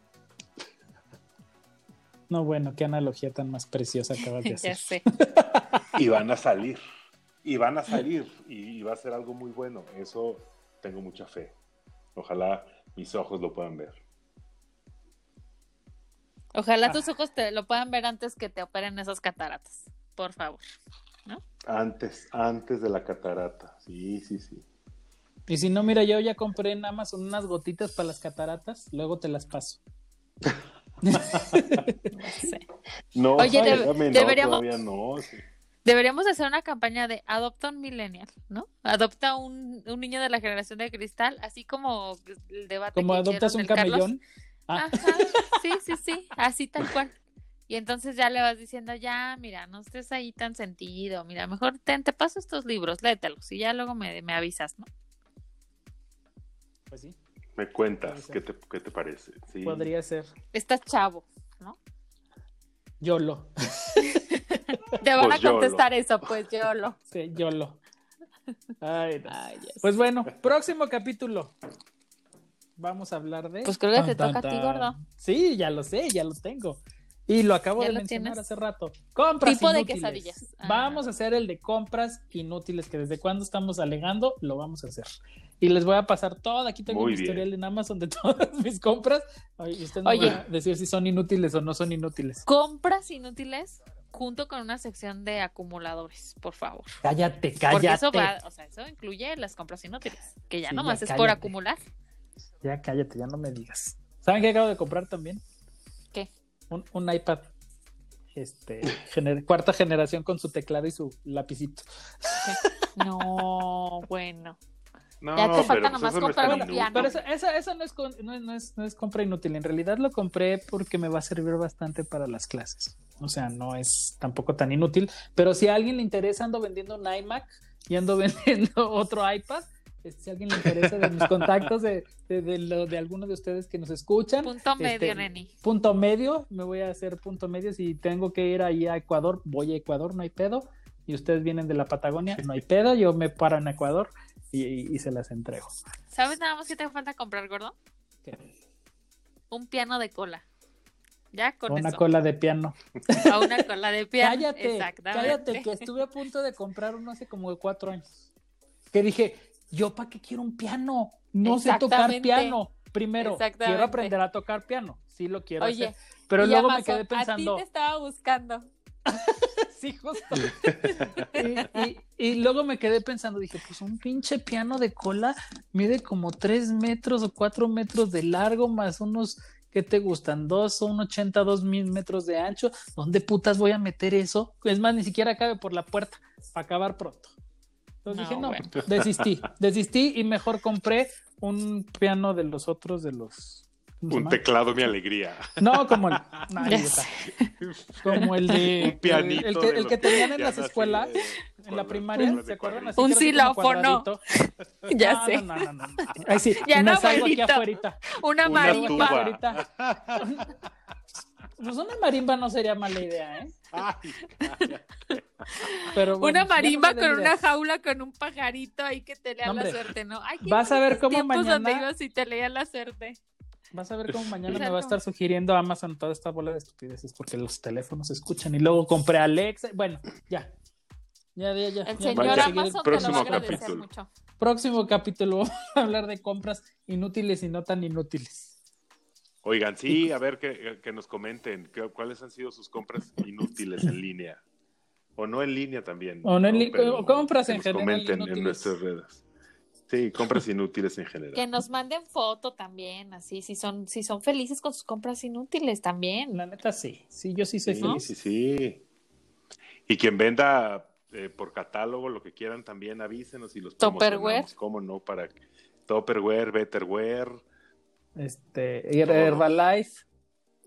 No, bueno, qué analogía tan más preciosa acabas de ya hacer. sé. Y van a salir. Y van a salir. Y, y va a ser algo muy bueno. Eso tengo mucha fe. Ojalá mis ojos lo puedan ver. Ojalá tus ojos te lo puedan ver antes que te operen esas cataratas. Por favor. Antes, antes de la catarata. Sí, sí, sí. Y si no, mira, yo ya compré en Amazon unas gotitas para las cataratas, luego te las paso. No sé. No, Oye, no, deberíamos- todavía no. sí. Deberíamos hacer una campaña de adopta un millennial, ¿no? Adopta un, un niño de la generación de cristal, así como el debate Como que adoptas un camellón. Ah, Ajá, sí, sí, sí, así tal cual. Y entonces ya le vas diciendo, ya, mira, no estés ahí tan sentido, mira, mejor te, te paso estos libros, léetelos y ya luego me, me avisas, ¿no? pues sí, Me cuentas. ¿qué te, qué te parece? Sí. podría ser. Estás chavo, ¿no? YOLO. Te van Pues a YOLO. contestar eso, pues yo lo. Sí, YOLO. Ay, no. Ay. Pues bueno, próximo capítulo. Vamos a hablar de. Pues creo que te Tan, toca tan, a ti, gordo. Sí, ya lo sé, ya lo tengo. Y lo acabo ¿Ya de lo mencionar tienes? hace rato. Compras Tipo de inútiles. quesadillas. Ah. Vamos a hacer el de compras inútiles, que desde cuando estamos alegando, lo vamos a hacer. Y les voy a pasar todo. Aquí tengo Muy un bien. historial en Amazon de todas mis compras. Y ustedes me Oye. van a decir si son inútiles o no son inútiles. Compras inútiles junto con una sección de acumuladores, por favor. Cállate, Porque cállate. eso va, o sea, eso incluye las compras inútiles, que ya Sí, nomás ya es por acumular. Ya cállate, ya no me digas. ¿Saben qué acabo de comprar también? ¿Qué? Un, un iPad. Este, gener- cuarta generación con su teclado y su lapicito. No, bueno. No, Ya te falta pero pues nomás eso no es comprar un piano. Pero eso, eso, eso no, es, con- no, es- no es, no es compra inútil. En realidad lo compré porque me va a servir bastante para las clases. O sea, no es tampoco tan inútil. Pero si a alguien le interesa, ando vendiendo un iMac y ando vendiendo otro iPad. este, Si a alguien le interesa de mis contactos de, de, de, lo- de alguno de ustedes que nos escuchan. Punto medio, este, neni. punto medio, me voy a hacer punto medio. Si tengo que ir ahí a Ecuador, voy a Ecuador, no hay pedo. Y ustedes vienen de la Patagonia, no hay pedo. Yo me paro en Ecuador y, y- y se las entrego. ¿Sabes nada más que te falta comprar, gordo? Un piano de cola. Ya con Una eso. cola de piano. A una cola de piano. Cállate, Exactamente. cállate, que estuve a punto de comprar uno hace como cuatro años. Que dije, ¿yo para qué quiero un piano? No sé tocar piano. Primero, quiero aprender a tocar piano. Sí lo quiero Oye, hacer. Pero luego me quedé pensando, A ti te estaba buscando. sí, justo. y, y- y luego me quedé pensando, dije, pues un pinche piano de cola mide como tres metros o cuatro metros de largo, más unos que te gustan? Dos o un 80, dos mil metros de ancho. ¿Dónde putas voy a meter eso? Es más, ni siquiera cabe por la puerta para acabar pronto. Entonces No, dije, no, bueno. desistí, desistí y mejor compré un piano de los otros, de los... ¿cómo se Un teclado, mi alegría. No, como el, no, como el de Un pianito. el, que, el que tenían en las escuelas, de- en la primaria, ¿se acuerdan? Así Un xilófono. Ya No, sé. No, no, no, no. Ahí sí, Ya me no, salgo aquí abuelito. afuera. Una Una marimba. tuba. Ahorita. Pues una marimba no sería mala idea, ¿eh? Ay, Pero bueno, Una marimba no con una jaula con un pajarito ahí que te lea la suerte, ¿no? Ay, Vas a ver cómo tiempos donde mañana- ibas y te leía la suerte. Vas a ver cómo mañana me va a estar sugiriendo Amazon toda esta bola de estupideces porque los teléfonos se escuchan y luego compré Alexa. Bueno, ya. Ya, ya, ya. El ya, señor voy a Vaya, seguir. Amazon te lo va a próximo agradecer capítulo. mucho. Próximo capítulo vamos a hablar de compras inútiles y no tan inútiles. Oigan, sí, a ver que, que nos comenten cuáles han sido sus compras inútiles en línea. O no en línea también. O no en o compras en general comenten inútiles. en nuestras redes. Sí, compras inútiles en general. Que nos manden foto también, así, si son, si son felices con sus compras inútiles también. La neta sí. Sí, yo sí soy Sí, feliz. sí, sí. Y quien venda eh, por catálogo lo que quieran también avísenos y los promocionamos. ¿Cómo no? Para Topperware, Betterware. Este, Her- Herbalife.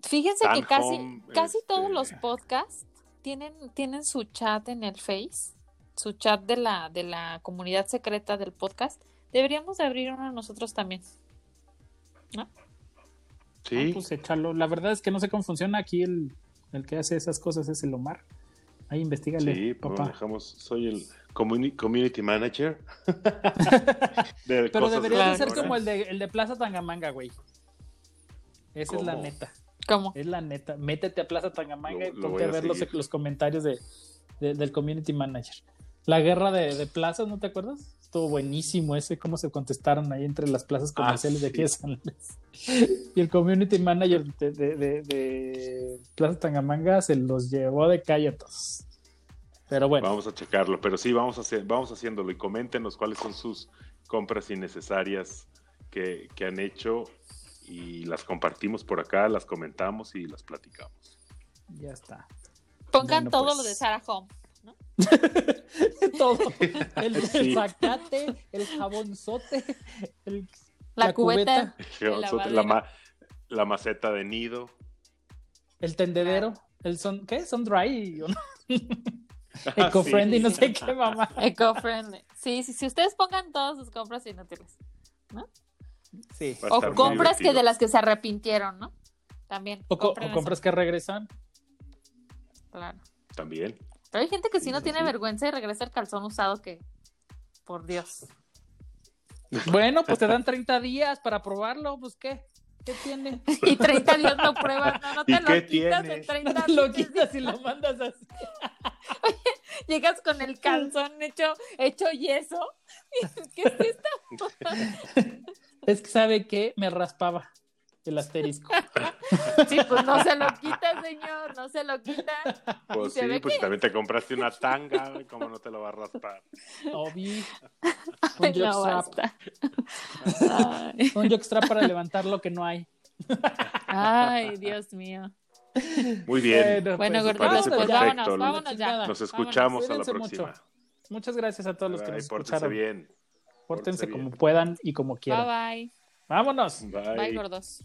Fíjense que casi, Home, casi este- todos los podcasts tienen, tienen su chat en el Face, su chat de la, de la comunidad secreta del podcast. Deberíamos de abrir uno nosotros también. Sí. Ah, pues échalo. La verdad es que no sé cómo funciona aquí el, el que hace esas cosas es el Omar. Ahí investigale, Sí, pues papá. dejamos, soy el community manager. de Pero debería de ser como el de, el de Plaza Tangamanga, güey. Esa es la neta. ¿Cómo? Es la neta. Métete a Plaza Tangamanga Lo- y ponte a a ver los, los comentarios de, de- del community manager. La guerra de, de plazas, ¿no te acuerdas? Estuvo buenísimo ese, cómo se contestaron ahí entre las plazas comerciales de aquí de. San Luis. Y el community manager de, de- de- de Plaza Tangamanga se los llevó de calle a todos. Pero bueno, Vamos a checarlo, pero sí, vamos, a hacer, vamos haciéndolo y coméntenos cuáles son sus compras innecesarias que, que han hecho y las compartimos por acá, las comentamos y las platicamos. ya está. Pongan Bueno, todo pues. lo de Sarah Home. Todo. El, el Sí. zacate, el jabonzote, el- La, La cubeta. la, lavadero. ma- la maceta de nido. el tendedero, el son, ¿qué? Son dry. ¿o no? Ah, Eco-friendly, sí. no sé qué mamá. Eco-friendly. Sí, sí, sí. Ustedes pongan todas sus compras inútiles. Sí. Va a O compras que de las que se arrepintieron, ¿no? También. O, co- eso. compras que regresan. Claro. También. Pero hay gente que sí Sí, no sí, tiene sí. vergüenza y regresa el calzón usado que. Por Dios. Bueno, pues te dan 30 días para probarlo, pues qué, ¿qué tiene? Y 30 días lo pruebas, no, no ¿Y te lo qué quitas tiene? en 30 lo días. quitas y lo mandas así. Llegas con el calzón hecho, hecho yeso. ¿Qué es esto? Es que sabe que me raspaba el asterisco. Sí, pues no se lo quita, señor, no se lo quita. Pues sí, pues que- también te compraste una tanga, ¿cómo no te lo va a raspar? Obi. Un jockstrap. Un jockstrap para levantar lo que no hay. ay, Dios mío. Muy bien. Bueno, pues, gorditos, parece pues perfecto. vámonos, vámonos ya. Nos vámonos. escuchamos a la próxima. mucho. Muchas gracias a todos los que Bye, nos pórtense escucharon. bien. Pórtense Pórtense como bien. puedan y como Bye quieran. bye. Vámonos. Bye. Bye, gordos.